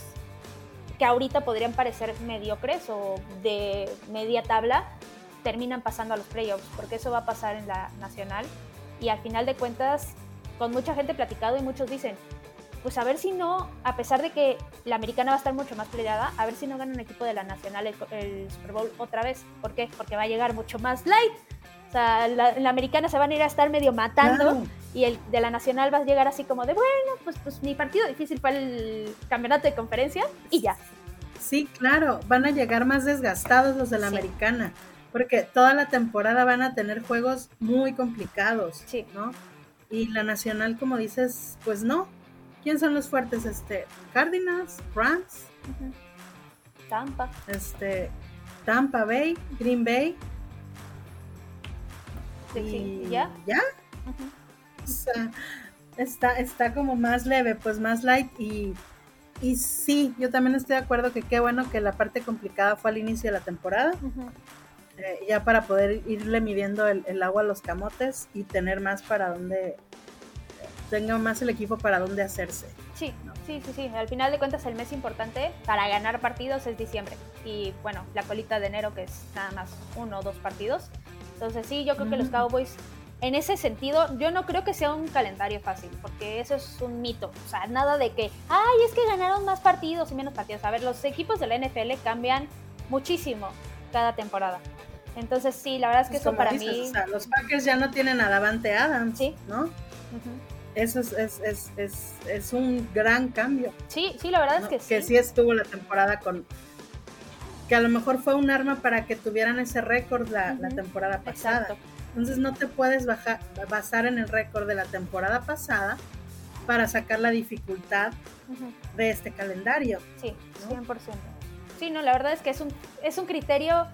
que ahorita podrían parecer mediocres o de media tabla terminan pasando a los playoffs, porque eso va a pasar en la nacional y al final de cuentas con mucha gente platicado y muchos dicen, pues a ver si no, a pesar de que la americana va a estar mucho más peleada, a ver si no gana un equipo de la nacional el, Super Bowl otra vez. ¿Por qué? Porque va a llegar mucho más light. La americana se van a ir a estar medio matando y el de la nacional va a llegar así como de, bueno, pues, pues mi partido difícil fue el campeonato de conferencia y ya. Sí, claro, van a llegar más desgastados los de la americana, porque toda la temporada van a tener juegos muy complicados, sí. ¿no? Y la nacional, como dices, pues no. ¿Quién son los fuertes? Este, Cardinals, Rams, Tampa. Este, Tampa Bay, Green Bay. Sí, ¿Ya? ¿Ya? O sea, está, está como más leve, pues más light y, y sí, yo también estoy de acuerdo que qué bueno que la parte complicada fue al inicio de la temporada. Eh, ya para poder irle midiendo el, agua a los camotes y tener más para donde tenga más el equipo para dónde hacerse. Sí, sí, sí, sí. Al final de cuentas el mes importante para ganar partidos es diciembre. Y bueno, la colita de enero que es nada más uno o dos partidos. Entonces sí, yo creo que los Cowboys, en ese sentido, yo no creo que sea un calendario fácil, porque eso es un mito. O sea, nada de que, ay, es que ganaron más partidos y menos partidos. A ver, los equipos de la NFL cambian muchísimo cada temporada. Entonces sí, la verdad es que eso para mí... O sea, los Packers ya no tienen a Davante Adams, ¿Sí? ¿no? Eso es, es, es, es, un gran cambio. Sí, sí, la verdad es que sí. Que sí estuvo la temporada con... Que a lo mejor fue un arma para que tuvieran ese récord la, la, temporada pasada. Exacto. Entonces no te puedes bajar, basar en el récord de la temporada pasada para sacar la dificultad de este calendario. Sí, 100%. Sí, no, la verdad es que es un, es un criterio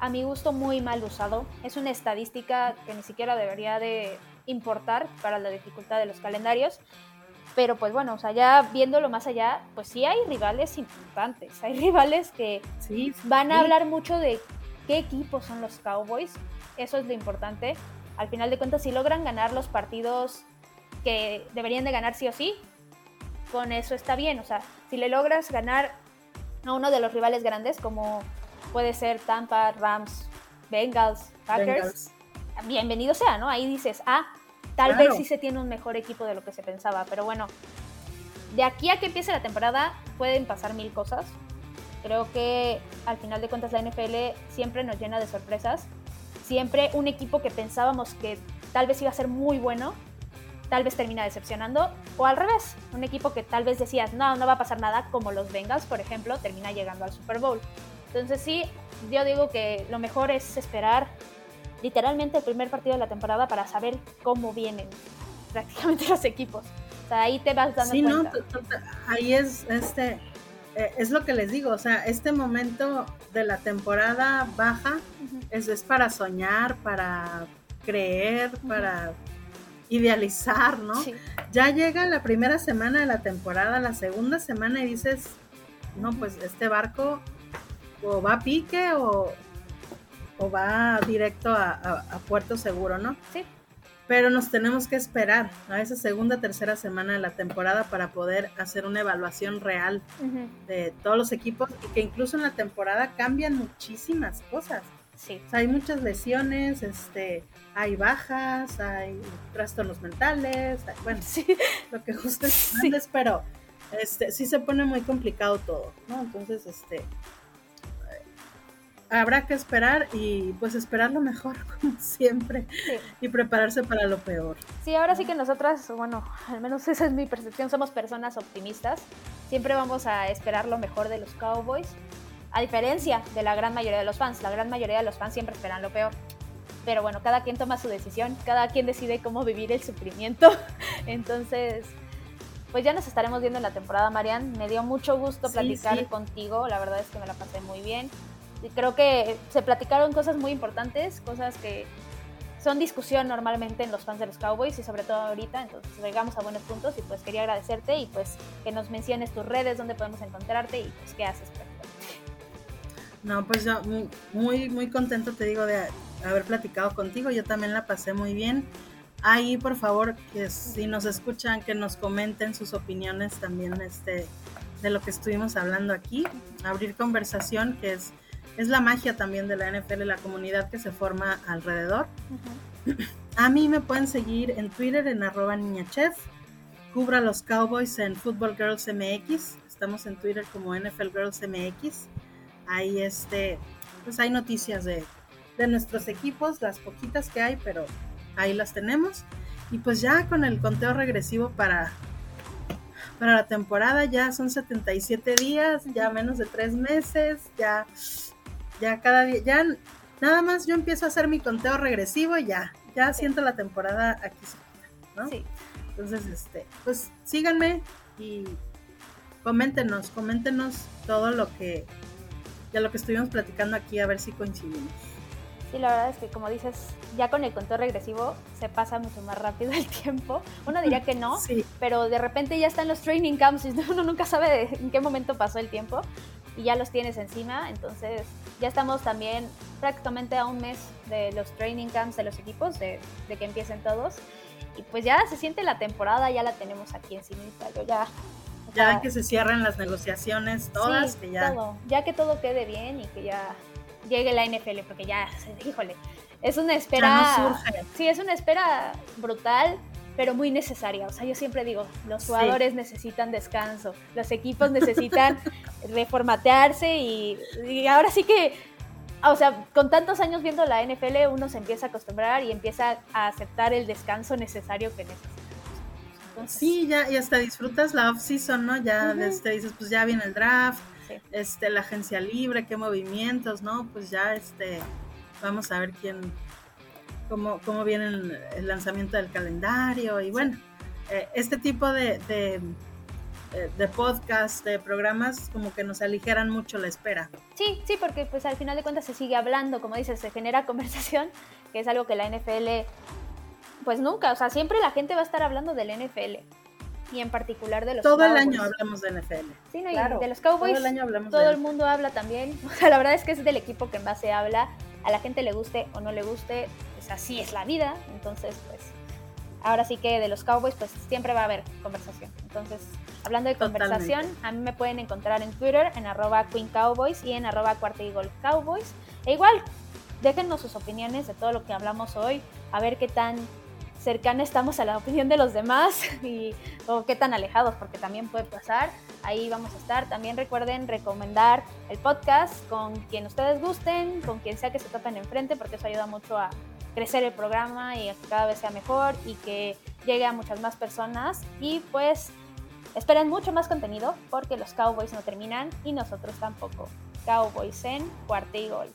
a mi gusto muy mal usado. Es una estadística que ni siquiera debería de importar para la dificultad de los calendarios. Pero pues bueno, o sea, ya viéndolo más allá, pues sí hay rivales importantes, hay rivales que sí, van a hablar mucho de qué equipos son los Cowboys, eso es lo importante. Al final de cuentas, si logran ganar los partidos que deberían de ganar sí o sí, con eso está bien. O sea, si le logras ganar a uno de los rivales grandes, como puede ser Tampa, Rams, Bengals, Packers, bienvenido sea, ¿no? Ahí dices, ah, tal vez sí se tiene un mejor equipo de lo que se pensaba, pero bueno, de aquí a que empiece la temporada pueden pasar mil cosas. Creo que al final de cuentas la NFL siempre nos llena de sorpresas. Siempre un equipo que pensábamos que tal vez iba a ser muy bueno, tal vez termina decepcionando, o al revés, un equipo que tal vez decías, no, no va a pasar nada, como los Bengals, por ejemplo, termina llegando al Super Bowl. Entonces sí, yo digo que lo mejor es esperar literalmente el primer partido de la temporada para saber cómo vienen prácticamente [LAUGHS] los equipos. O sea, ahí te vas dando sí, cuenta. No, ahí es este eh, es lo que les digo, o sea, este momento de la temporada baja es, es, para soñar, para creer, para idealizar, ¿no? Ya llega la primera semana de la temporada, la segunda semana y dices, no, pues este barco o va a pique o, o va directo a, puerto seguro, ¿no? Sí. Pero nos tenemos que esperar a esa segunda, tercera semana de la temporada para poder hacer una evaluación real de todos los equipos y que incluso en la temporada cambian muchísimas cosas. Sí. hay muchas lesiones, este, hay bajas, hay trastornos mentales, bueno, sí. [LAUGHS] lo que justo es, pero este, sí se pone muy complicado todo, ¿no? Entonces, este, habrá que esperar y pues esperar lo mejor, [LAUGHS] como siempre, y prepararse para lo peor. Sí, ahora sí que nosotras, bueno, al menos esa es mi percepción, somos personas optimistas, siempre vamos a esperar lo mejor de los Cowboys, a diferencia de la gran mayoría de los fans, la gran mayoría de los fans siempre esperan lo peor. Pero bueno, cada quien toma su decisión, cada quien decide cómo vivir el sufrimiento. [LAUGHS] Entonces, pues ya nos estaremos viendo en la temporada, Marian. Me dio mucho gusto platicar contigo, la verdad es que me la pasé muy bien creo que se platicaron cosas muy importantes, cosas que son discusión normalmente en los fans de los Cowboys y sobre todo ahorita, entonces llegamos a buenos puntos y pues quería agradecerte y pues que nos menciones tus redes, donde podemos encontrarte y pues qué haces. No, pues yo muy, muy contento te digo de haber platicado contigo, yo también la pasé muy bien. Ahí por favor que si nos escuchan que nos comenten sus opiniones también este de lo que estuvimos hablando aquí, abrir conversación que es es la magia también de la NFL, la comunidad que se forma alrededor. A mí me pueden seguir en Twitter en arroba niñachef, cubra los Cowboys en Football Girls MX, estamos en Twitter como NFL Girls MX, ahí este, pues hay noticias de, nuestros equipos, las poquitas que hay, pero ahí las tenemos. Y pues ya con el conteo regresivo para, para la temporada, ya son 77 días, ya menos de tres meses, ya ya cada día, ya nada más yo empiezo a hacer mi conteo regresivo y ya, ya siento la temporada aquí ¿no? Sí. Entonces, este, pues síganme y coméntenos, coméntenos todo lo que, ya lo que estuvimos platicando aquí, a ver si coincidimos. Sí, la verdad es que como dices, ya con el conteo regresivo se pasa mucho más rápido el tiempo. Uno diría que no, [LAUGHS] pero de repente ya están los training camps y [LAUGHS] uno nunca sabe en qué momento pasó el tiempo y ya los tienes encima. Entonces ya estamos también prácticamente a un mes de los training camps de los equipos, de, que empiecen todos. Y pues ya se siente la temporada, ya la tenemos aquí encima. Yo ya ya que se cierren las negociaciones todas, que ya... ya que todo quede bien y que ya llegue la NFL, porque ya, [LAUGHS] híjole, es una espera... Sí, es una espera brutal, pero muy necesaria. O sea, yo siempre digo, los jugadores necesitan descanso, los equipos necesitan [LAUGHS] reformatearse y, ahora sí que, o sea, con tantos años viendo la NFL, uno se empieza a acostumbrar y empieza a aceptar el descanso necesario que necesita. Sí, ya, y hasta disfrutas la off-season, ¿no? Ya este, dices, pues ya viene el draft, este, la agencia libre, qué movimientos, ¿no? Pues ya este, vamos a ver quién, cómo, cómo viene el, lanzamiento del calendario y bueno, eh, este tipo de, de, eh, de podcast, de programas, como que nos aligeran mucho la espera. Sí, sí, porque pues al final de cuentas se sigue hablando, como dices, se genera [LAUGHS] conversación, que es algo que la NFL pues nunca, o sea, siempre la gente va a estar hablando del NFL y en particular de los Todo el año hablamos de NFL. Sí, no, y de los Cowboys. Todo el año hablamos Todo el mundo habla también. [LAUGHS] O sea, la verdad es que es del equipo que más se habla. A la gente le guste o no le guste, pues así es la vida. Entonces, pues ahora sí que de los Cowboys, pues siempre va a haber conversación. Entonces, hablando de conversación, a mí me pueden encontrar en Twitter en arroba Queen Cowboys y en arroba Cuarta Cowboys. E igual, déjennos sus opiniones de todo lo que hablamos hoy, a ver qué tan cercana estamos a la opinión de los demás [LAUGHS] y o qué tan alejados, porque también puede pasar. Ahí vamos a estar. También recuerden recomendar el podcast con quien ustedes gusten, con quien sea que se topen enfrente, porque eso ayuda mucho a crecer el programa y que cada vez sea mejor y que llegue a muchas más personas. Y pues esperen mucho más contenido porque los Cowboys no terminan y nosotros tampoco. Cowboys en cuarta y gol.